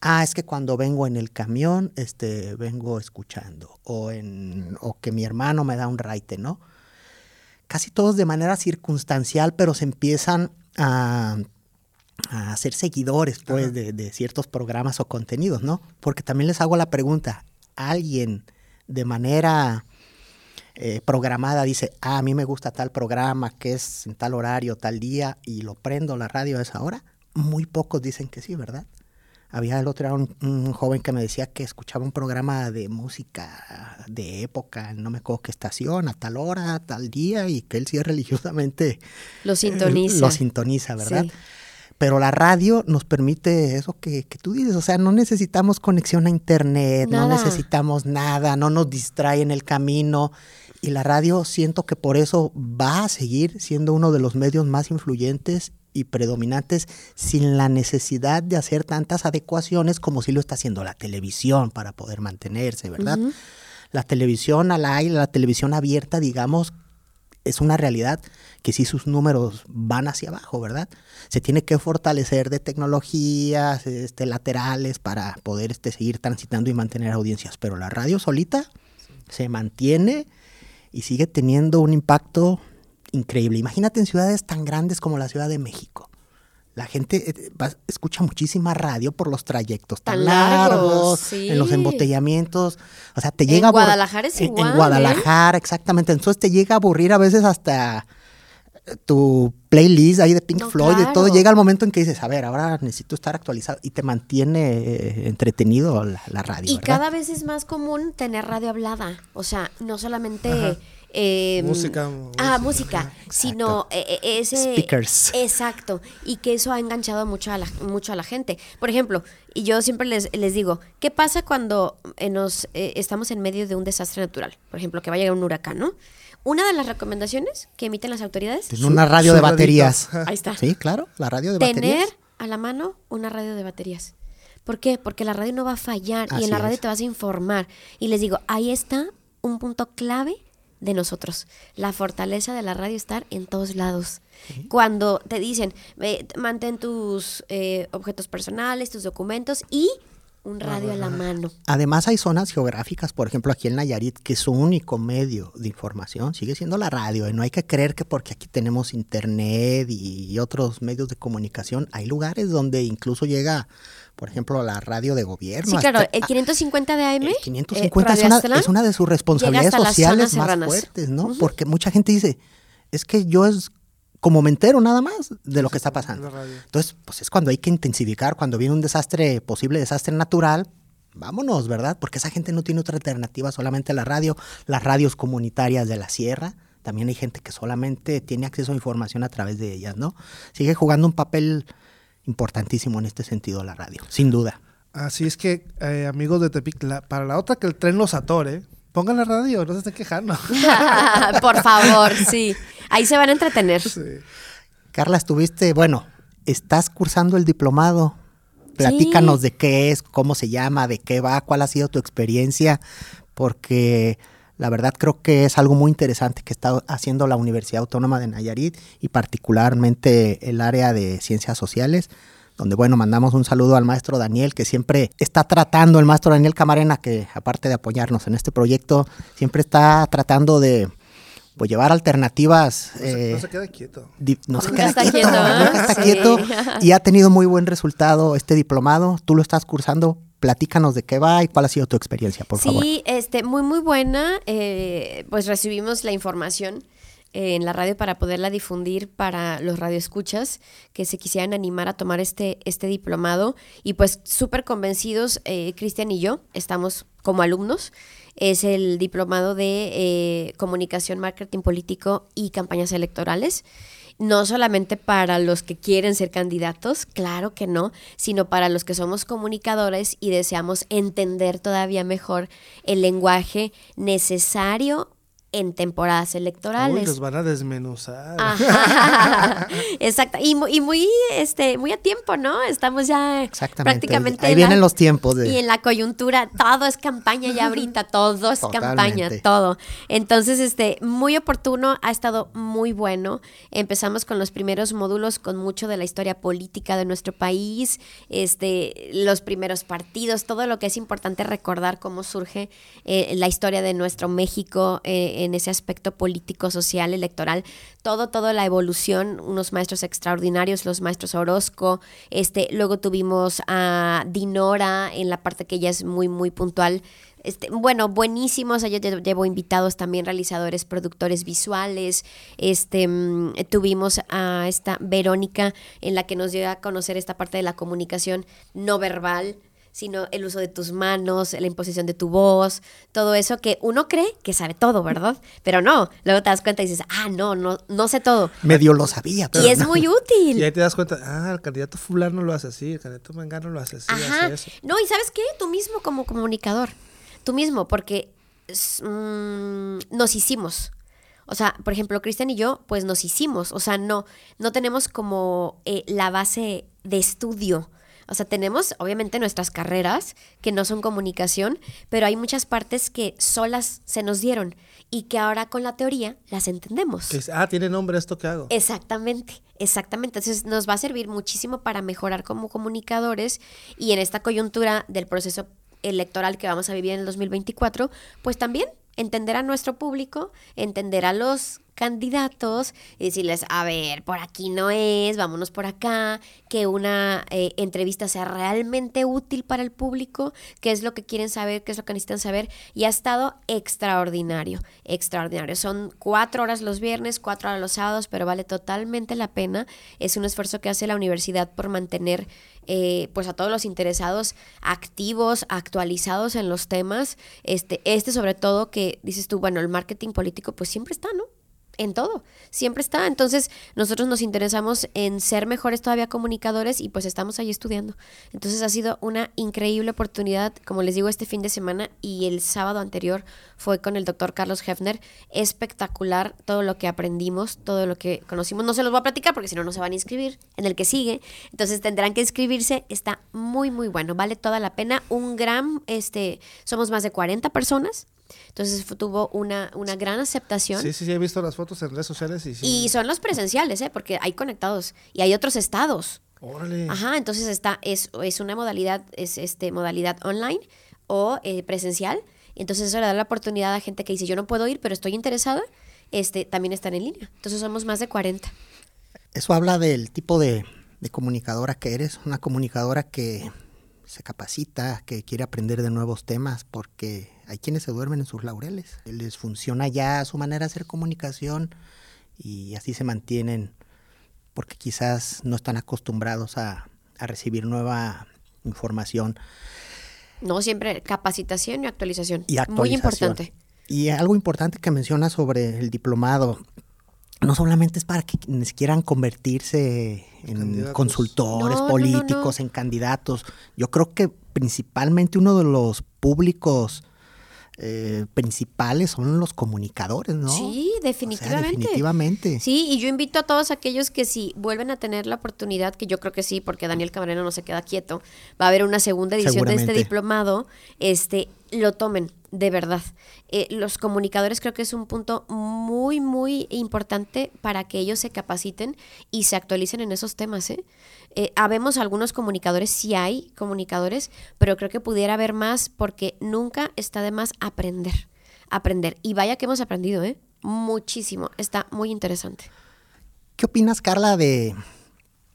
Ah, es que cuando vengo en el camión, este, vengo escuchando. O, en, o que mi hermano me da un raite, ¿no? Casi todos de manera circunstancial, pero se empiezan a, a ser seguidores, pues, de, de, ciertos programas o contenidos, ¿no? Porque también les hago la pregunta, ¿alguien de manera eh, programada dice, ah, a mí me gusta tal programa que es en tal horario, tal día, y lo prendo la radio a esa hora, muy pocos dicen que sí, ¿verdad? Había el otro era un, joven que me decía que escuchaba un programa de música de época, no me acuerdo qué estación, a tal hora, tal día, y que él sí religiosamente lo sintoniza. lo sintoniza, ¿verdad? Pero la radio nos permite eso que, que, tú dices, o sea, no necesitamos conexión a internet, no necesitamos nada, no nos distrae en el camino y la radio siento que por eso va a seguir siendo uno de los medios más influyentes y predominantes sin la necesidad de hacer tantas adecuaciones como si lo está haciendo la televisión para poder mantenerse, ¿verdad? La televisión al aire, la televisión abierta, digamos, es una realidad que sí sus números van hacia abajo, ¿verdad? Se tiene que fortalecer de tecnologías este, laterales para poder este, seguir transitando y mantener audiencias, pero la radio solita se mantiene y sigue teniendo un impacto increíble. Imagínate en ciudades tan grandes como la Ciudad de México. La gente eh, escucha muchísima radio por los trayectos tan, largos, en los embotellamientos. O sea, te llega a Guadalajara es igual, En, Guadalajara, exactamente. Entonces te llega a aburrir a veces hasta eh, tu playlist ahí de Pink Floyd y todo. Llega el momento en que dices, a ver, ahora necesito estar actualizado y te mantiene eh, entretenido la, radio. Y cada vez es más común tener radio hablada. O sea, no solamente eh, música, ah, música, sino eh, eh, ese speakers. Exacto, y que eso ha enganchado mucho a la, mucho a la gente. Por ejemplo, y yo siempre les, les digo, ¿qué pasa cuando nos estamos en medio de un desastre natural? Por ejemplo, que vaya un huracán, ¿no? Una de las recomendaciones que emiten las autoridades, Tiene una radio de baterías. ahí está, Sí, claro, la radio de tener baterías. a la mano una radio de baterías. ¿Por qué? Porque la radio no va a fallar y en la radio es. te vas a informar. Y les digo, ahí está un punto clave de nosotros. La fortaleza de la radio estar en todos lados. Cuando te dicen, eh, mantén tus eh, objetos personales, tus documentos y un radio a la mano. Además hay zonas geográficas, por ejemplo aquí en Nayarit, que su único medio de información sigue siendo la radio. Y no hay que creer que porque aquí tenemos internet y otros medios de comunicación, hay lugares donde incluso llega, por ejemplo, la radio de gobierno. Sí, hasta- claro, el 550 de AM. el eh, 550 es, Radio una, Aztlán, es una de sus responsabilidades sociales más serranas. fuertes, ¿no? Porque mucha gente dice, es que yo es como me entero nada más de lo que está pasando. Entonces, pues es cuando hay que intensificar, cuando viene un desastre, posible desastre natural, vámonos, ¿verdad? Porque esa gente no tiene otra alternativa, solamente la radio, las radios comunitarias de la sierra. También hay gente que solamente tiene acceso a información a través de ellas, ¿no? Sigue jugando un papel importantísimo en este sentido la radio, sin duda. Así es que, eh, amigos de Tepic, la- para la otra que el tren los atore, pongan la radio, no se estén quejando. Por favor, sí. Ahí se van a entretener. Sí. Carla, estuviste, bueno, estás cursando el diplomado. Platícanos de qué es, cómo se llama, de qué va, cuál ha sido tu experiencia, porque la verdad creo que es algo muy interesante que está haciendo la Universidad Autónoma de Nayarit y particularmente el área de ciencias sociales, donde bueno, mandamos un saludo al maestro Daniel, que siempre está tratando, el maestro Daniel Camarena, que aparte de apoyarnos en este proyecto, siempre está tratando de pues, llevar alternativas. No, se, eh, no se quede quieto. Di- no se Nunca queda está quieto, quieto, ¿eh? nunca está Sí. quieto y ha tenido muy buen resultado este diplomado. Tú lo estás cursando, platícanos de qué va y cuál ha sido tu experiencia, por favor. Sí, este, muy, muy buena. eh, pues recibimos la información eh, en la radio para poderla difundir para los radioescuchas que se quisieran animar a tomar este, este diplomado. Y pues súper convencidos, eh, Cristian y yo, estamos como alumnos. Es el diplomado de eh, comunicación, marketing político y campañas electorales. No solamente para los que quieren ser candidatos, claro que no, sino para los que somos comunicadores y deseamos entender todavía mejor el lenguaje necesario en temporadas Uy, electorales. los van a desmenuzar. Ajá. Exacto. Y, y muy, este, muy a tiempo, ¿no? Estamos ya Exactamente. prácticamente. Ahí en vienen la- los tiempos de- Y en la coyuntura, todo es campaña ya ahorita, todo es campaña, todo. Entonces, este, muy oportuno, ha estado muy bueno. Empezamos con los primeros módulos con mucho de la historia política de nuestro país, este, los primeros partidos, todo lo que es importante recordar cómo surge eh, la historia de nuestro México eh, en ese aspecto político, social, electoral, todo, toda la evolución, unos maestros extraordinarios, los maestros Orozco, este, luego tuvimos a Dinora en la parte que ella es muy, muy puntual. Este, bueno, buenísimos. Yo lle- llevo invitados también realizadores, productores visuales. Este, mm, tuvimos a esta Verónica en la que nos dio a conocer esta parte de la comunicación no verbal sino el uso de tus manos, la imposición de tu voz, todo eso que uno cree que sabe todo, ¿verdad? Pero no, luego te das cuenta y dices, ah, no, no, no sé todo. Medio lo sabía, pero Y es no. muy Y útil. ahí te das cuenta, ah, el candidato fulano lo hace así, el candidato mangano lo hace así, Ajá. hace eso. No, y ¿sabes qué? Tú mismo como comunicador, tú mismo, porque mm, nos hicimos. O sea, por ejemplo, Cristian y yo, pues nos hicimos. O sea, no, no tenemos como eh, la base de estudio. O sea, tenemos obviamente nuestras carreras que no son comunicación, pero hay muchas partes que solas se nos dieron y que ahora con la teoría las entendemos. Ah, tiene nombre esto que hago. Exactamente, exactamente. Entonces nos va a servir muchísimo para mejorar como comunicadores y en esta coyuntura del proceso electoral que vamos a vivir en el 2024, pues también entender a nuestro público, entender a los candidatos y decirles, a ver, por aquí no es, vámonos por acá, que una eh, entrevista sea realmente útil para el público, qué es lo que quieren saber, qué es lo que necesitan saber, y ha estado extraordinario, extraordinario. Son cuatro horas los viernes, cuatro horas los sábados, pero vale totalmente la pena. Es un esfuerzo que hace la universidad por mantener eh, pues a todos los interesados activos, actualizados en los temas. Este, este sobre todo que dices tú, bueno, el marketing político pues siempre está, ¿no? En todo, siempre está. Entonces, nosotros nos interesamos en ser mejores todavía comunicadores y pues estamos ahí estudiando. Entonces, ha sido una increíble oportunidad, como les digo, este fin de semana y el sábado anterior fue con el doctor Carlos Hefner. Espectacular todo lo que aprendimos, todo lo que conocimos. No se los voy a platicar porque si no, no se van a inscribir en el que sigue. Entonces, tendrán que inscribirse. Está muy, muy bueno. Vale toda la pena. Un gran, este, somos más de 40 personas entonces tuvo una, una gran aceptación. Sí, sí, sí, he visto las fotos en redes sociales. Y, y son los presenciales, ¿eh? porque hay conectados y hay otros estados. Órale. Ajá, entonces está, es, es una modalidad, es este modalidad online o eh, presencial. Entonces eso le da la oportunidad a gente que dice, yo no puedo ir, pero estoy interesada, este, también están en línea. Entonces somos más de 40. Eso habla del tipo de, de comunicadora que eres, una comunicadora que se capacita, que quiere aprender de nuevos temas, porque hay quienes se duermen en sus laureles. Les funciona ya su manera de hacer comunicación y así se mantienen, porque quizás no están acostumbrados a, recibir nueva información. No, siempre capacitación y actualización. Y actualización. Muy importante. Y algo importante que menciona sobre el diplomado, no solamente es para quienes quieran convertirse en consultores políticos, en candidatos. Yo creo que principalmente uno de los públicos eh, principales son los comunicadores, ¿no? Sí, definitivamente. definitivamente. Sí, y yo invito a todos aquellos que si vuelven a tener la oportunidad, que yo creo que sí, porque Daniel Camarena no se queda quieto, va a haber una segunda edición de este diplomado, este, lo tomen de verdad. Eh, los comunicadores creo que es un punto muy, muy importante para que ellos se capaciten y se actualicen en esos temas. ¿eh? Eh, habemos algunos comunicadores, sí hay comunicadores, pero creo que pudiera haber más porque nunca está de más aprender. Aprender. Y vaya que hemos aprendido, ¿eh? Muchísimo. Está muy interesante. ¿Qué opinas, Carla, de,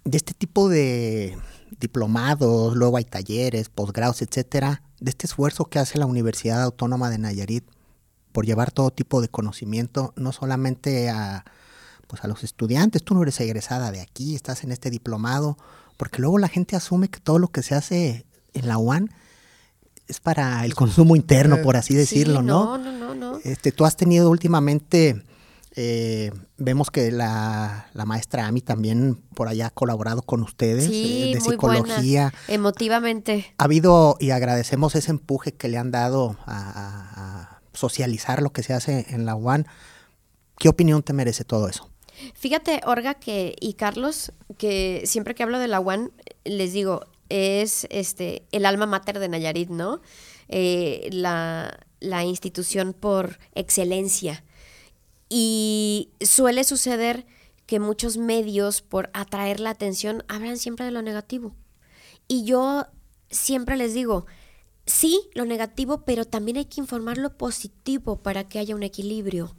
de este tipo de diplomados, luego hay talleres, posgrados, etcétera, de este esfuerzo que hace la Universidad Autónoma de Nayarit por llevar todo tipo de conocimiento, no solamente a, pues a los estudiantes, tú no eres egresada de aquí, estás en este diplomado, porque luego la gente asume que todo lo que se hace en la UAN es para el consumo interno, por así decirlo, ¿no? No, no, no, Este, tú has tenido últimamente eh, vemos que la, maestra Ami también por allá ha colaborado con ustedes eh, de psicología. Emotivamente. Ha habido y agradecemos ese empuje que le han dado a, socializar lo que se hace en la UAN. ¿Qué opinión te merece todo eso? Fíjate, Orga que, y Carlos, que siempre que hablo de la UAN, les digo, es este el alma mater de Nayarit, ¿no? Eh, la, la institución por excelencia y suele suceder que muchos medios, por atraer la atención, hablan siempre de lo negativo. Y yo siempre les digo, sí, lo negativo, pero también hay que informar lo positivo para que haya un equilibrio,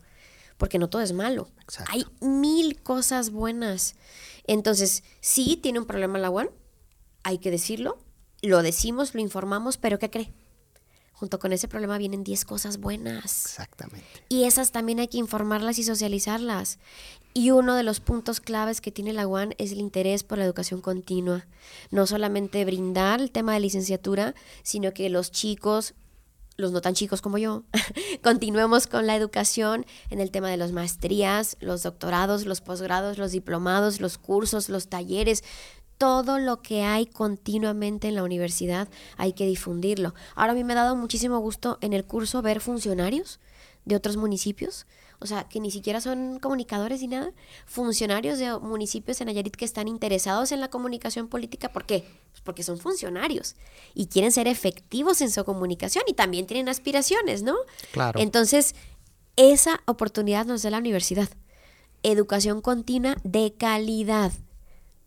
porque no todo es malo. Hay mil cosas buenas. Entonces, sí, tiene un problema la UAN, hay que decirlo, lo decimos, lo informamos, pero ¿qué cree? junto con ese problema vienen 10 cosas buenas. Exactamente. Y esas también hay que informarlas y socializarlas. Y uno de los puntos claves que tiene la UAN es el interés por la educación continua. No solamente brindar el tema de licenciatura, sino que los chicos, los no tan chicos como yo, continuemos con la educación en el tema de las maestrías, los doctorados, los posgrados, los diplomados, los cursos, los talleres todo lo que hay continuamente en la universidad hay que difundirlo. Ahora a mí me ha dado muchísimo gusto en el curso ver funcionarios de otros municipios, o sea, que ni siquiera son comunicadores ni nada, funcionarios de municipios en Nayarit que están interesados en la comunicación política. ¿Por qué? Pues porque son funcionarios y quieren ser efectivos en su comunicación y también tienen aspiraciones, ¿no? Claro. Entonces, esa oportunidad nos da la universidad. Educación continua de calidad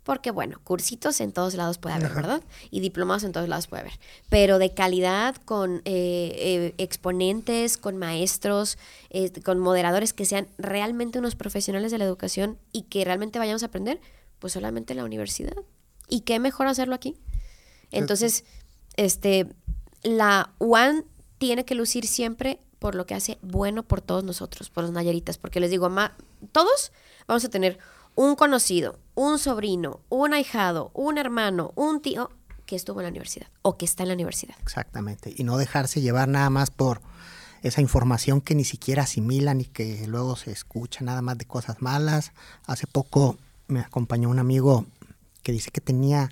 porque bueno, cursitos en todos lados puede haber, ¿verdad? Y diplomados en todos lados puede haber, pero de calidad, con eh, eh, exponentes, con maestros, eh, con moderadores que sean realmente unos profesionales de la educación y que realmente vayamos a aprender, pues solamente en la universidad. ¿Y qué mejor hacerlo aquí? Entonces, este, la UAN tiene que lucir siempre por lo que hace bueno por todos nosotros, por los nayaritas, porque les digo, todos vamos a tener un conocido, un sobrino, un ahijado, un hermano, un tío que estuvo en la universidad o que está en la universidad. Exactamente. Y no dejarse llevar nada más por esa información que ni siquiera asimilan y que luego se escucha nada más de cosas malas. Hace poco me acompañó un amigo que dice que tenía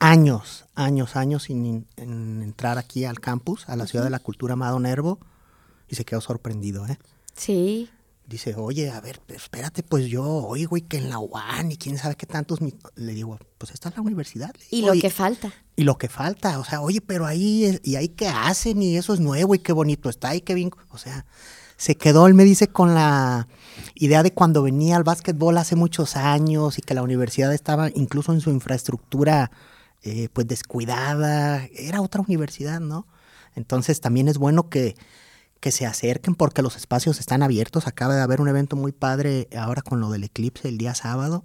años, años, años sin entrar aquí al campus, a la ciudad de la cultura Amado Nervo, y se quedó sorprendido, ¿eh? Sí. Dice, oye, a ver, espérate, pues yo oigo y que en la UAN y quién sabe qué tantos... Le digo, pues esta es la universidad. y lo que falta. Y lo que falta, o sea, oye, pero ahí, ¿y ahí qué hacen? Y eso es nuevo y qué bonito está y qué bien... O sea, se quedó, él me dice, con la idea de cuando venía al básquetbol hace muchos años y que la universidad estaba incluso en su infraestructura eh, pues descuidada, era otra universidad, ¿no? Entonces también es bueno que que se acerquen porque los espacios están abiertos. Acaba de haber un evento muy padre ahora con lo del eclipse el día sábado.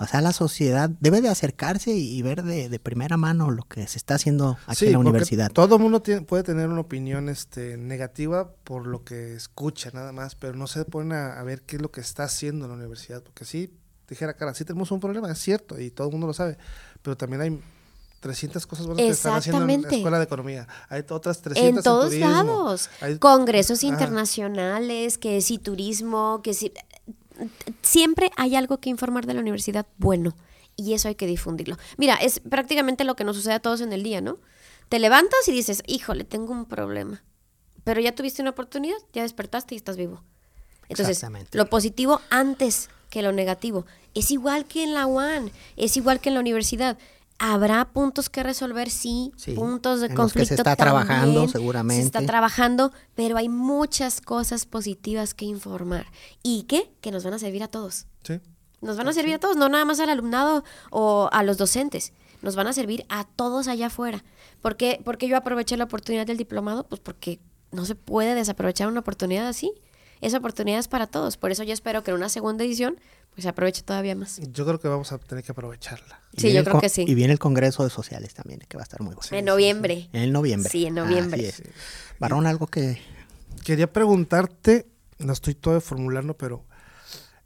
O sea, la sociedad debe de acercarse y ver de, primera mano lo que se está haciendo aquí en la universidad. Todo el mundo puede tener una opinión este, negativa por lo que escucha nada más, pero no se pone a, ver qué es lo que está haciendo la universidad. Porque sí, dijera cara, sí tenemos un problema, es cierto, y todo el mundo lo sabe, pero también hay 300 cosas buenas que están haciendo en la Escuela de Economía. Hay otras 300 En todos lados. Congresos internacionales, que sí turismo, que sí... Siempre hay algo que informar de la universidad bueno y eso hay que difundirlo. Mira, es prácticamente lo que nos sucede a todos en el día, ¿no? Te levantas y dices, híjole, tengo un problema. Pero ya tuviste una oportunidad, ya despertaste y estás vivo. Entonces, lo positivo antes que lo negativo. Es igual que en la UAN, es igual que en la universidad Habrá puntos que resolver, sí, puntos de en conflicto. que se está trabajando, seguramente. Se está trabajando, pero hay muchas cosas positivas que informar. ¿Y qué? Que nos van a servir a todos. Sí. Nos van a servir a todos, no nada más al alumnado o a los docentes. Nos van a servir a todos allá afuera. ¿Por qué, porque yo aproveché la oportunidad del diplomado? Pues porque no se puede desaprovechar una oportunidad así. Esa oportunidad es para todos. Por eso yo espero que en una segunda edición pues se aproveche todavía más. Yo creo que vamos a tener que aprovecharla. Sí, yo creo que sí. Y viene el Congreso de Sociales también, que va a estar muy bueno. en noviembre. En noviembre. Sí, en noviembre. Varón, algo que... Quería preguntarte, no estoy todo formulando, pero...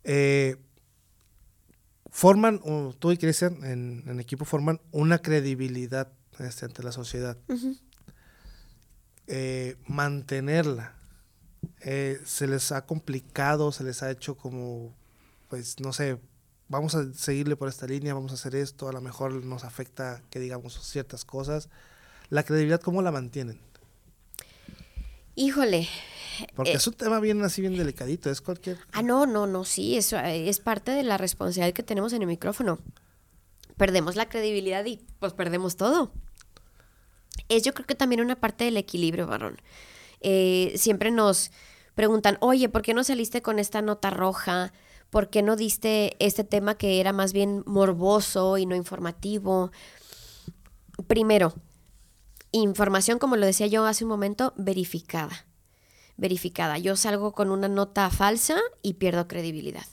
Eh, forman, tú y Cristian en, equipo forman una credibilidad este, ante la sociedad. Eh, mantenerla. Eh, se les ha complicado, se les ha hecho como pues no sé, vamos a seguirle por esta línea, vamos a hacer esto, a lo mejor nos afecta que digamos ciertas cosas. ¿La credibilidad cómo la mantienen? Híjole. Porque eh, es un tema bien así, bien delicadito, es cualquier... Ah, no, no, no, sí, eso eh, es parte de la responsabilidad que tenemos en el micrófono. Perdemos la credibilidad y pues perdemos todo. Es yo creo que también una parte del equilibrio, varón. Eh, siempre nos preguntan, oye, ¿por qué no saliste con esta nota roja? ¿Por qué no diste este tema que era más bien morboso y no informativo? Primero, información, como lo decía yo hace un momento, verificada. Verificada. Yo salgo con una nota falsa y pierdo credibilidad.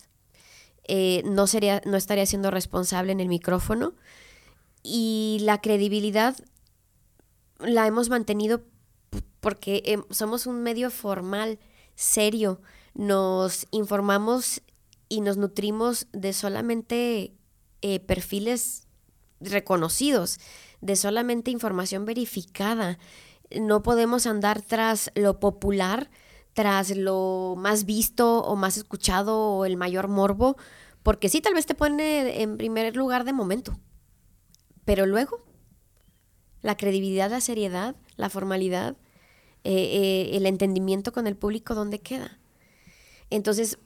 Eh, no, sería, no estaría siendo responsable en el micrófono. Y la credibilidad la hemos mantenido porque eh, somos un medio formal, serio. Nos informamos y nos nutrimos de solamente eh, perfiles reconocidos, de solamente información verificada. No podemos andar tras lo popular, tras lo más visto o más escuchado o el mayor morbo, porque sí, tal vez te pone en primer lugar de momento, pero luego la credibilidad, la seriedad, la formalidad, eh, eh, el entendimiento con el público, ¿dónde queda? Entonces,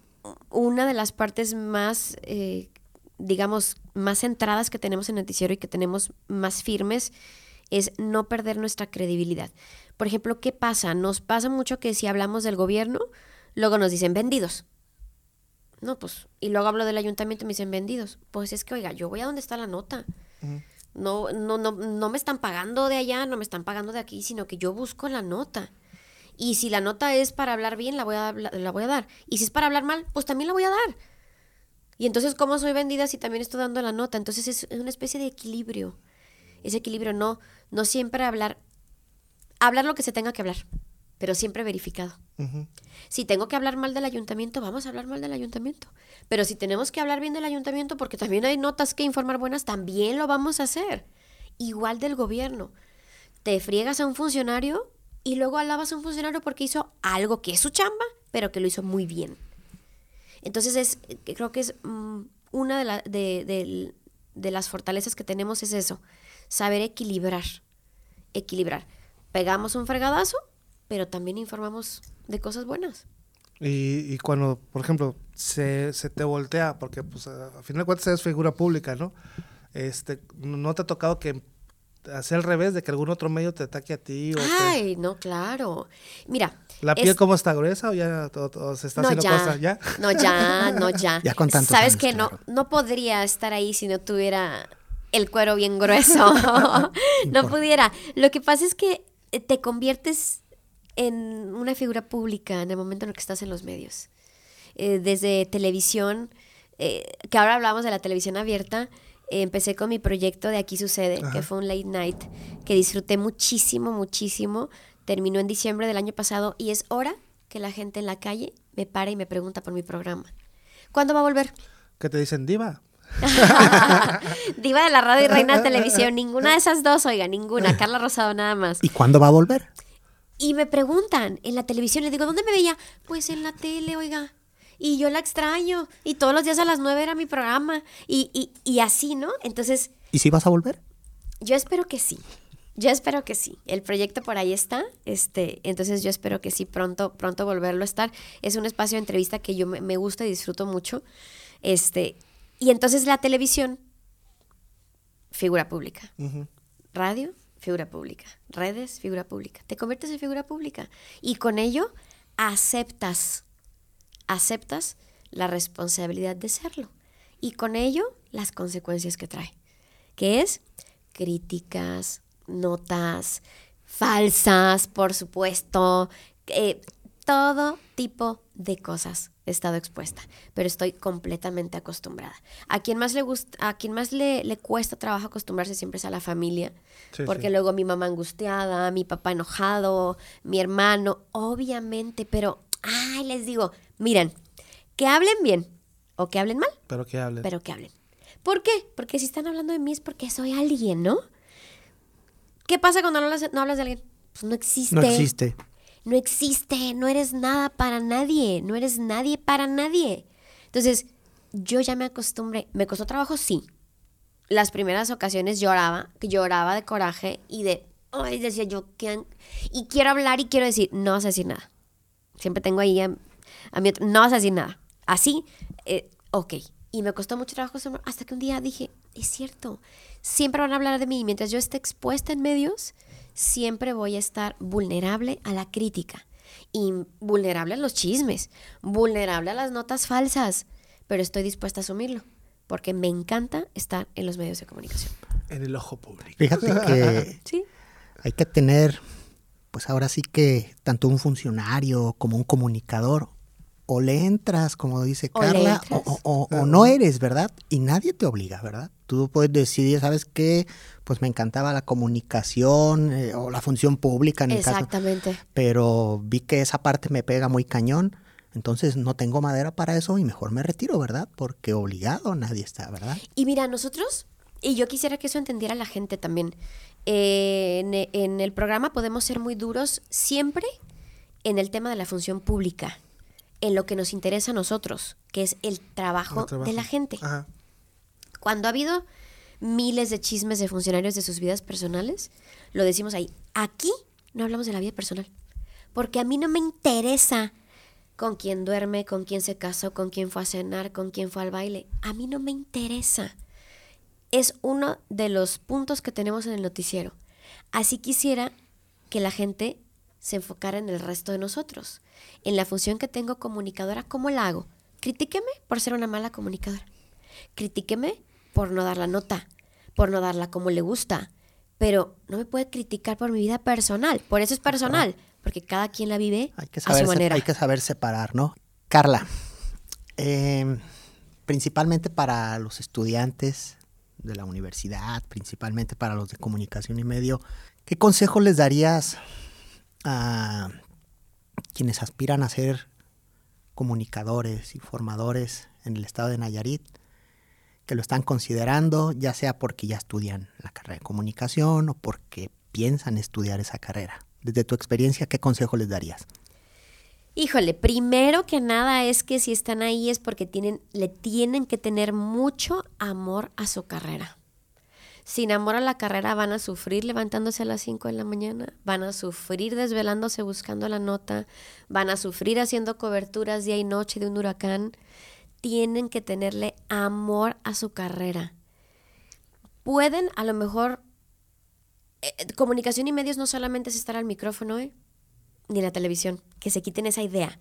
una de las partes más, eh, digamos, más centradas que tenemos en el noticiero y que tenemos más firmes es no perder nuestra credibilidad. Por ejemplo, ¿qué pasa? Nos pasa mucho que si hablamos del gobierno, luego nos dicen vendidos. No, pues, y luego hablo del ayuntamiento y me dicen vendidos. Pues es que, oiga, yo voy a donde está la nota. No, no, no, no me están pagando de allá, no me están pagando de aquí, sino que yo busco la nota. Y si la nota es para hablar bien, la voy a, la, voy a dar. Y si es para hablar mal, pues también la voy a dar. Y entonces, ¿cómo soy vendida si también estoy dando la nota? Entonces es una especie de equilibrio. Ese equilibrio, no, no siempre hablar, hablar lo que se tenga que hablar, pero siempre verificado. Si tengo que hablar mal del ayuntamiento, vamos a hablar mal del ayuntamiento. Pero si tenemos que hablar bien del ayuntamiento, porque también hay notas que informar buenas, también lo vamos a hacer. Igual del gobierno. Te friegas a un funcionario, y luego alabas a un funcionario porque hizo algo que es su chamba, pero que lo hizo muy bien. Entonces es, creo que es mm, una de, la- de- de- de las fortalezas que tenemos es eso, saber equilibrar, equilibrar. Pegamos un fregadazo, pero también informamos de cosas buenas. Y, y cuando, por ejemplo, se, se te voltea, porque pues a, a final de cuentas eres figura pública, ¿no? Este, ¿No te ha tocado que hacer al revés, de que algún otro medio te ataque a ti? O Ay, no, claro. Mira. ¿La piel es- cómo está gruesa o ya todo, todo se está no, haciendo ya, cosa? ¿Ya? No, ya, no, ya. Ya con tantos Sabes años, que no, claro. no podría estar ahí si no tuviera el cuero bien grueso. no pudiera. Lo que pasa es que eh, te conviertes en una figura pública en el momento en el que estás en los medios. Eh, desde televisión, eh, que ahora hablamos de la televisión abierta, eh, empecé con mi proyecto de Aquí Sucede, que fue un late night, que disfruté muchísimo, muchísimo. Terminó en diciembre del año pasado y es hora que la gente en la calle me para y me pregunta por mi programa. ¿Cuándo va a volver? Que te dicen diva. Diva de la radio y reina de televisión, ninguna de esas dos, oiga, ninguna, Carla Rosado nada más. ¿Y cuándo va a volver? Y me preguntan en la televisión, les digo, ¿dónde me veía? Pues en la tele, oiga. Y yo la extraño. Y todos los días a las nueve era mi programa. Y, y, y así, ¿no? Entonces, ¿Y si vas a volver? yo espero que sí. Yo espero que sí. El proyecto por ahí está. Este, entonces yo espero que sí, pronto, pronto volverlo a estar. Es un espacio de entrevista que yo me, me gusta y disfruto mucho. Este, y entonces la televisión, figura pública. Radio, figura pública. Redes, figura pública. Te conviertes en figura pública. Y con ello aceptas, aceptas la responsabilidad de serlo. Y con ello las consecuencias que trae. Que es críticas, notas falsas, por supuesto, eh, todo tipo de cosas he estado expuesta, pero estoy completamente acostumbrada. A quien más le gusta, a quien más le, le cuesta trabajo acostumbrarse siempre es a la familia, Sí, porque sí. luego mi mamá angustiada, mi papá enojado, mi hermano, obviamente, pero ay, les digo, miren, que hablen bien o que hablen mal, Pero que hablen. pero que hablen. ¿Por qué? Porque si están hablando de mí es porque soy alguien, ¿no? ¿Qué pasa cuando no hablas, no hablas de alguien? Pues no existe. No existe. No existe, no eres nada para nadie, no eres nadie para nadie. Entonces, yo ya me acostumbré, me costó trabajo, sí. Las primeras ocasiones lloraba, lloraba de coraje y de, ay, decía yo, ¿qué? y quiero hablar y quiero decir, no vas a decir nada. Siempre tengo ahí a, a mi no vas a decir nada. Así, eh, ok. Y me costó mucho trabajo hasta que un día dije, es cierto, siempre van a hablar de mí. y Mientras yo esté expuesta en medios, siempre voy a estar vulnerable a la crítica y vulnerable a los chismes, vulnerable a las notas falsas, pero estoy dispuesta a asumirlo porque me encanta estar en los medios de comunicación. En el ojo público. Fíjate que Sí. hay que tener, pues ahora sí que tanto un funcionario como un comunicador, o le entras, como dice O Carla, entras. o, o- o no eres, ¿verdad? Y nadie te obliga, ¿verdad? Tú puedes decidir, ¿sabes qué? Pues me encantaba la comunicación eh, o la función pública en el caso. Exactamente. Pero vi que esa parte me pega muy cañón, entonces no tengo madera para eso y mejor me retiro, ¿verdad? Porque obligado nadie está, ¿verdad? Y mira, nosotros, y yo quisiera que eso entendiera la gente también, eh, en, en el programa podemos ser muy duros siempre en el tema de la función pública, en lo que nos interesa a nosotros, que es el trabajo, El trabajo. de la gente. Ajá. Cuando ha habido miles de chismes de funcionarios de sus vidas personales, lo decimos ahí. Aquí no hablamos de la vida personal. Porque a mí no me interesa con quién duerme, con quién se casó, con quién fue a cenar, con quién fue al baile. A mí no me interesa. Es uno de los puntos que tenemos en el noticiero. Así quisiera que la gente se enfocara en el resto de nosotros. En la función que tengo comunicadora, ¿cómo la hago? Critíqueme por ser una mala comunicadora. Critíqueme por no dar la nota, por no darla como le gusta. Pero no me puede criticar por mi vida personal. Por eso es personal, porque cada quien la vive Hay que a saber, su se- manera. hay que saber separar, ¿no? Carla, eh, principalmente para los estudiantes de la universidad, principalmente para los de comunicación y medio, ¿qué consejo les darías a quienes aspiran a ser comunicadores y formadores en el estado de Nayarit, que lo están considerando, ya sea porque ya estudian la carrera de comunicación o porque piensan estudiar esa carrera? desde tu experiencia, ¿qué consejo les darías? Híjole, primero que nada es que si están ahí es porque tienen, le tienen que tener mucho amor a su carrera. Sin amor a la carrera van a sufrir levantándose a las 5 de la mañana, van a sufrir desvelándose buscando la nota, van a sufrir haciendo coberturas día y noche de un huracán. Tienen que tenerle amor a su carrera. Pueden a lo mejor... eh, comunicación y medios no solamente es estar al micrófono, ¿eh? ni la televisión, que se quiten esa idea.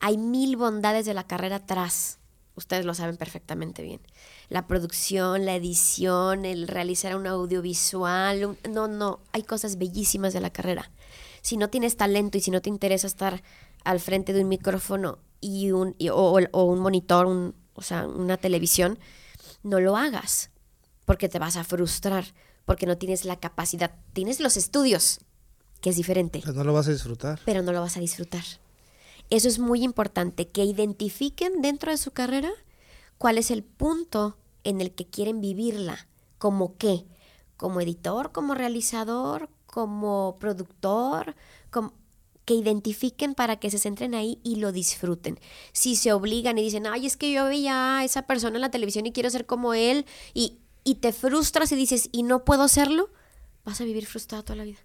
Hay mil bondades de la carrera atrás. Ustedes lo saben perfectamente bien. La producción, la edición, el realizar un audiovisual. un- no, no, hay cosas bellísimas de la carrera. Si no tienes talento y si no te interesa estar al frente de un micrófono y un, y- o, o- un monitor, un- o sea, una televisión, no lo hagas. Porque te vas a frustrar, porque no tienes la capacidad. Tienes los estudios, que es diferente O sea, no lo vas a disfrutar. pero no lo vas a disfrutar. Eso es muy importante, que identifiquen dentro de su carrera cuál es el punto en el que quieren vivirla, como qué, como editor, como realizador, como productor, como- que identifiquen para que se centren ahí y lo disfruten. Si se obligan y dicen, ay, es que yo veía a esa persona en la televisión y quiero ser como él, y, y te frustras y dices, y no puedo serlo, vas a vivir frustrado toda la vida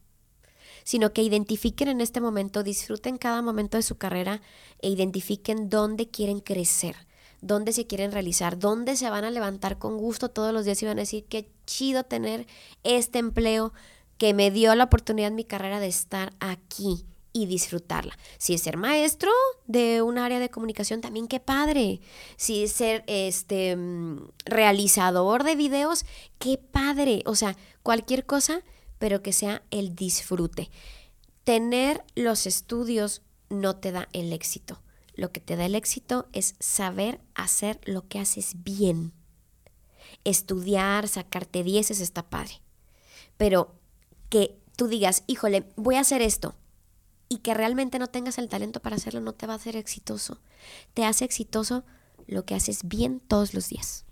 sino que identifiquen en este momento, disfruten cada momento de su carrera e identifiquen dónde quieren crecer, dónde se quieren realizar, dónde se van a levantar con gusto todos los días y van a decir qué chido tener este empleo que me dio la oportunidad en mi carrera de estar aquí y disfrutarla. Si es ser maestro de un área de comunicación, también qué padre. Si es ser este mm, realizador de videos, qué padre. O sea, cualquier cosa, pero que sea el disfrute. Tener los estudios no te da el éxito. Lo que te da el éxito es saber hacer lo que haces bien. Estudiar, sacarte dieces está padre. Pero que tú digas, híjole, voy a hacer esto y que realmente no tengas el talento para hacerlo no te va a hacer exitoso. Te hace exitoso lo que haces bien todos los días.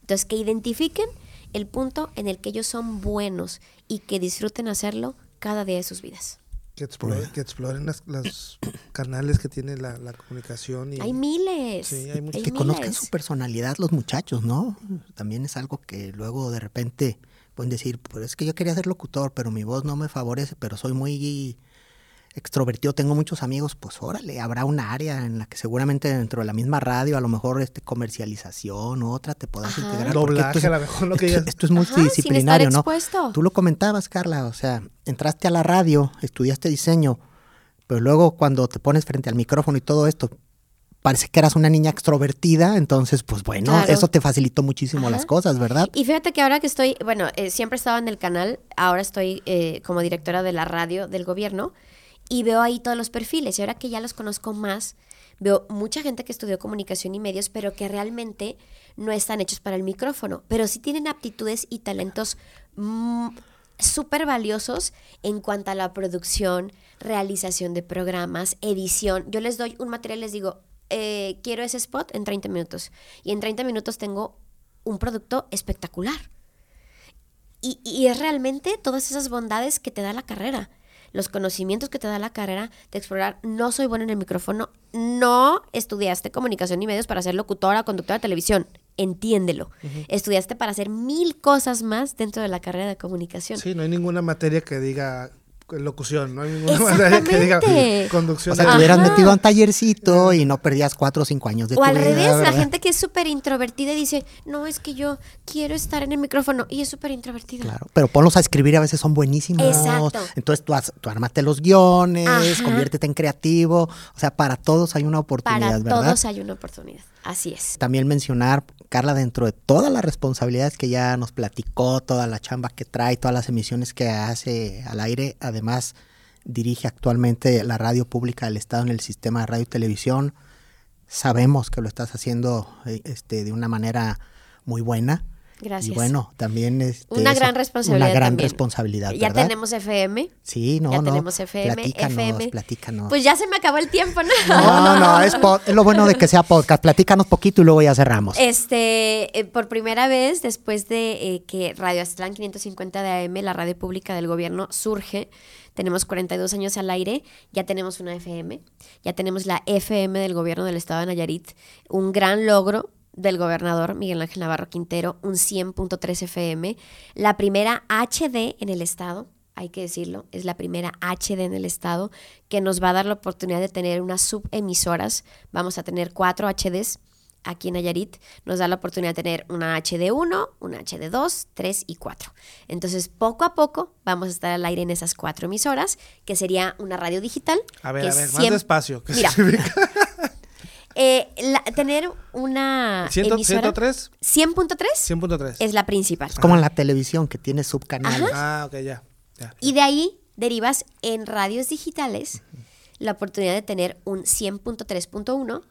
Entonces, que identifiquen el punto en el que ellos son buenos y que disfruten hacerlo cada día de sus vidas. Que exploren, que exploren las- los canales que tiene la, la comunicación. Y, Hay miles. Sí, hay muchos. que conozcan su personalidad los muchachos, ¿no? También es algo que luego de repente pueden decir, pues es que yo quería ser locutor, pero mi voz no me favorece, pero soy muy extrovertido, tengo muchos amigos, pues órale, habrá una área en la que seguramente dentro de la misma radio, a lo mejor este comercialización u otra te puedas Ajá. integrar. Doblaje, esto es- a lo mejor lo que esto, esto es multidisciplinario, sin ¿no? Tú lo comentabas, Carla, o sea, entraste a la radio, estudiaste diseño, pero luego cuando te pones frente al micrófono y todo esto, parece que eras una niña extrovertida, entonces pues bueno, Claro. eso te facilitó muchísimo Ajá. las cosas, ¿verdad? Y fíjate que ahora que estoy, bueno, eh, siempre estaba en el canal, ahora estoy eh, como directora de la radio del gobierno y veo ahí todos los perfiles. Y ahora que ya los conozco más, veo mucha gente que estudió comunicación y medios, pero que realmente no están hechos para el micrófono, pero sí tienen aptitudes y talentos mm, súper valiosos en cuanto a la producción, realización de programas, edición. Yo les doy un material, les digo, eh, quiero ese spot en 30 minutos. Y en 30 minutos tengo un producto espectacular. Y, y es realmente todas esas bondades que te da la carrera, los conocimientos que te da la carrera de explorar. No soy bueno en el micrófono, no estudiaste comunicación y medios para ser locutora o conductora de televisión, entiéndelo. Estudiaste para hacer mil cosas más dentro de la carrera de comunicación. Sí, no hay ninguna materia que diga locución, no hay ninguna materia que diga conducción. O sea, te hubieras metido a un tallercito y no perdías cuatro o cinco años de O tu al vida, revés, la gente que es súper introvertida y dice, no, es que yo quiero estar en el micrófono y es súper introvertida. Claro, pero ponlos a escribir a veces son buenísimos. Exacto. Entonces tú, haz- tú armate los guiones, Ajá. conviértete en creativo. O sea, para todos hay una oportunidad, Para ¿verdad? todos hay una oportunidad. Así es. También mencionar, Carla, dentro de todas las responsabilidades que ya nos platicó, toda la chamba que trae, todas las emisiones que hace al aire, además dirige actualmente la radio pública del Estado en el sistema de radio y televisión. Sabemos que lo estás haciendo eh, este, de una manera muy buena. Gracias. Y bueno, también es Una gran responsabilidad Una gran también. responsabilidad, Ya tenemos FM. Sí, no, ya no. tenemos FM, platícanos, FM. platícanos. Pues ya se me acabó el tiempo, ¿no? no, no, es, es lo bueno de que sea podcast. Platícanos poquito y luego ya cerramos. Este, eh, por primera vez, después de eh, que Radio Aztlán 550 de AM, la radio pública del gobierno, surge, tenemos 42 años al aire, ya tenemos una FM, ya tenemos la FM del gobierno del estado de Nayarit, un gran logro del gobernador Miguel Ángel Navarro Quintero, un 100.3 FM, la primera HD en el estado, hay que decirlo, es la primera HD en el estado que nos va a dar la oportunidad de tener unas subemisoras. Vamos a tener cuatro HDs aquí en Nayarit. Nos da la oportunidad de tener una HD1, una HD2, 3 y 4. Entonces, poco a poco vamos a estar al aire en esas cuatro emisoras, que sería una radio digital. A ver, que a ver, más despacio. ¿Qué Mira. Eh, la- tener una ¿Ciento- emisora... 103? 100.3 100.3. es la principal. Es como en la televisión que tiene subcanales. Ah, ok, ya. ya. Y de ahí derivas en radios digitales la oportunidad de tener un 100.3.1,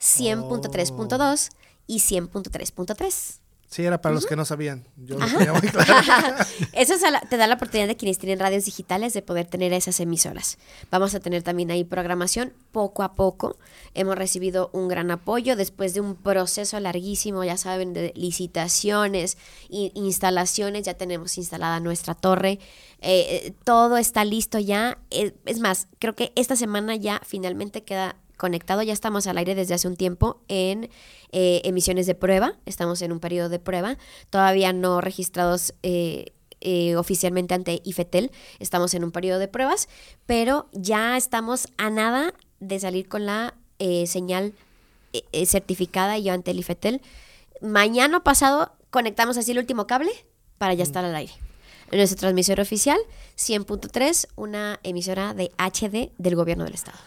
100.3.2 y 100.3.3. Sí, era para los que no sabían. Yo lo tenía muy claro. Eso es la- te da la oportunidad de quienes tienen radios digitales de poder tener esas emisoras. Vamos a tener también ahí programación poco a poco. Hemos recibido un gran apoyo después de un proceso larguísimo, ya saben, de licitaciones e instalaciones. Ya tenemos instalada nuestra torre. Eh, eh, todo está listo ya. Eh, es más, creo que esta semana ya finalmente queda conectado. Ya estamos al aire desde hace un tiempo en eh, emisiones de prueba. Estamos en un periodo de prueba. Todavía no registrados eh, eh, oficialmente ante IFETEL. Estamos en un periodo de pruebas, pero ya estamos a nada de salir con la señal certificada y ante el IFETEL. Mañana pasado conectamos así el último cable para ya estar al aire. Nuestra transmisor oficial, 100.3, una emisora de HD del gobierno del estado.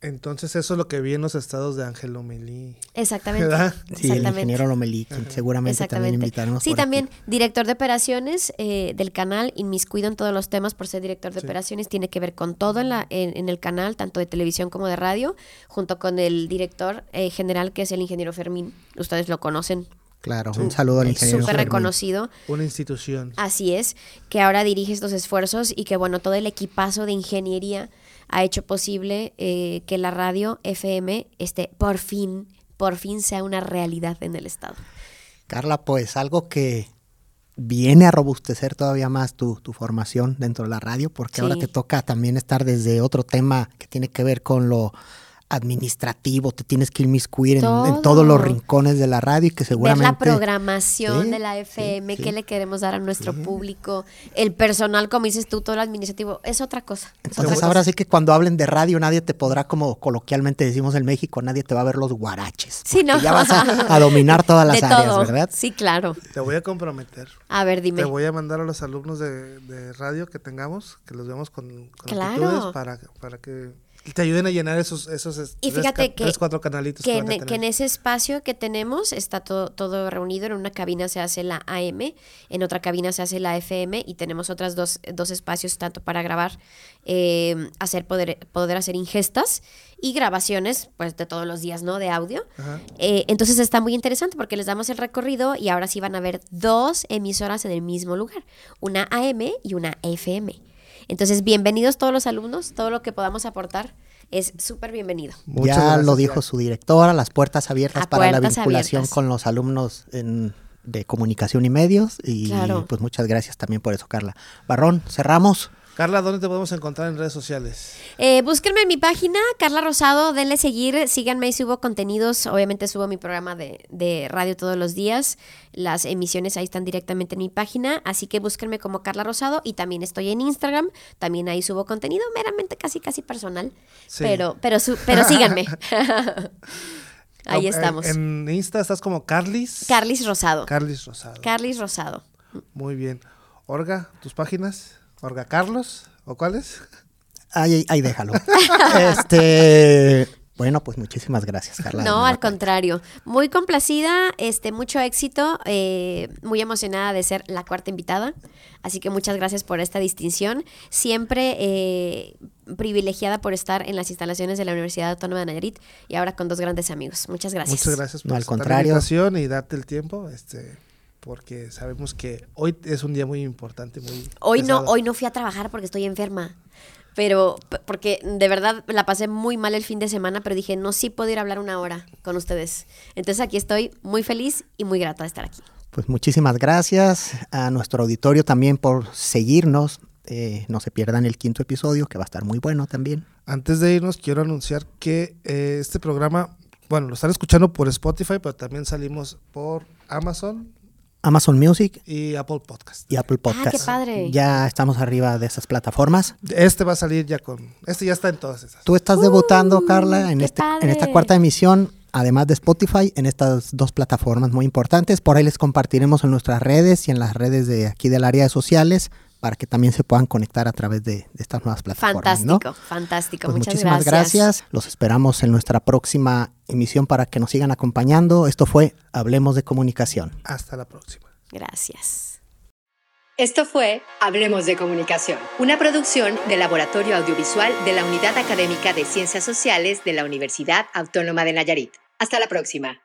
Entonces, eso es lo que vi en los estados de Ángel Lomelí. Exactamente. ¿Verdad? Sí, el ingeniero Lomelí, quien seguramente también invitaremos Sí, aquí. también director de operaciones eh, del canal, inmiscuido en todos los temas por ser director de operaciones, tiene que ver con todo en, la, en, en el canal, tanto de televisión como de radio, junto con el director eh, general que es el ingeniero Fermín. Ustedes lo conocen, Claro, un saludo al es ingeniero. súper reconocido. Una institución. Así es, que ahora dirige estos esfuerzos y que bueno, todo el equipazo de ingeniería ha hecho posible eh, que la radio FM esté por fin, por fin sea una realidad en el estado. Carla, pues algo que viene a robustecer todavía más tu, tu formación dentro de la radio, porque Sí. ahora te toca también estar desde otro tema que tiene que ver con lo administrativo, te tienes que inmiscuir en, en Todo. todos los rincones de la radio y que Ver seguramente... la programación Sí, de la FM, sí. qué le queremos dar a nuestro público, el personal, como dices tú, todo lo administrativo, es otra cosa. es otra Entonces cosa. ahora sí que cuando hablen de radio nadie te podrá, como coloquialmente decimos en México, nadie te va a ver los guaraches. Sí, ¿no? Ya vas a, a dominar todas las de áreas, todo. ¿verdad? Sí, claro. Te voy a comprometer. A ver, dime. Te voy a mandar a los alumnos de, de radio que tengamos, que los veamos con, con Claro. actitudes para, para que te ayuden a llenar esos, esos es- Y tres, fíjate que, tres, cuatro canalitos que, que, en, que ese espacio que tenemos está todo, todo reunido. En una cabina se hace la AM, en otra cabina se hace la FM y tenemos otras dos, dos espacios tanto para grabar, eh, hacer poder, poder hacer ingestas y grabaciones pues de todos los días, ¿no? De audio. Eh, entonces está muy interesante porque les damos el recorrido y ahora sí van a ver dos emisoras en el mismo lugar, una AM y una FM. Entonces, bienvenidos todos los alumnos, todo lo que podamos aportar es súper bienvenido. Muchas ya gracias, lo dijo ya. su directora, las puertas abiertas A para la vinculación abiertas. con los alumnos en- de comunicación y medios. Y Claro. pues muchas gracias también por eso, Carla. Barrón, cerramos. Carla, ¿dónde te podemos encontrar en redes sociales? Eh, búsquenme en mi página, Carla Rosado, denle seguir, síganme y subo contenidos. Obviamente subo mi programa de, de radio todos los días. Las emisiones ahí están directamente en mi página, así que búsquenme como Carla Rosado y también estoy en Instagram. También ahí subo contenido meramente casi casi personal. Sí. Pero, pero, su- pero síganme. ahí estamos. En, en Insta estás como Carlis. Carlis Rosado. Carlis Rosado. Carlis Rosado. Muy bien. Orga, tus páginas. Orga Carlos. ¿O cuáles? Ahí, ahí- ahí déjalo. este, bueno, pues muchísimas gracias, Carla. No, al contrario. Muy complacida, este, mucho éxito, eh, muy emocionada de ser la cuarta invitada. Así que muchas gracias por esta distinción. Siempre eh, privilegiada por estar en las instalaciones de la Universidad Autónoma de Nayarit y ahora con dos grandes amigos. Muchas gracias. Muchas gracias por No, al contrario. la invitación y darte el tiempo. Este, porque sabemos que hoy es un día muy importante, muy Hoy no, hoy no fui a trabajar porque estoy enferma. Pero, porque de verdad la pasé muy mal el fin de semana, pero dije, no, sí puedo ir a hablar una hora con ustedes. Entonces aquí estoy muy feliz y muy grata de estar aquí. Pues muchísimas gracias a nuestro auditorio también por seguirnos. Eh, no se pierdan el quinto episodio, que va a estar muy bueno también. Antes de irnos, quiero anunciar que eh, este programa, bueno, lo están escuchando por Spotify, pero también salimos por Amazon Amazon Music y Apple Podcast. y Apple Ah, Podcast. qué padre. Ya estamos arriba de esas plataformas. Este va a salir ya con. Este ya está en todas esas. Tú estás debutando, Carla, en, este, en esta cuarta emisión, además de Spotify, en estas dos plataformas muy importantes. Por ahí les compartiremos en nuestras redes y en las redes de aquí del área de sociales para que también se puedan conectar a través de, de estas nuevas plataformas. ¿no? Fantástico, fantástico. Pues Muchas muchísimas gracias. Los esperamos en nuestra próxima emisión para que nos sigan acompañando. Esto fue Hablemos de Comunicación. Hasta la próxima. Gracias. Esto fue Hablemos de Comunicación, una producción del Laboratorio Audiovisual de la Unidad Académica de Ciencias Sociales de la Universidad Autónoma de Nayarit. Hasta la próxima.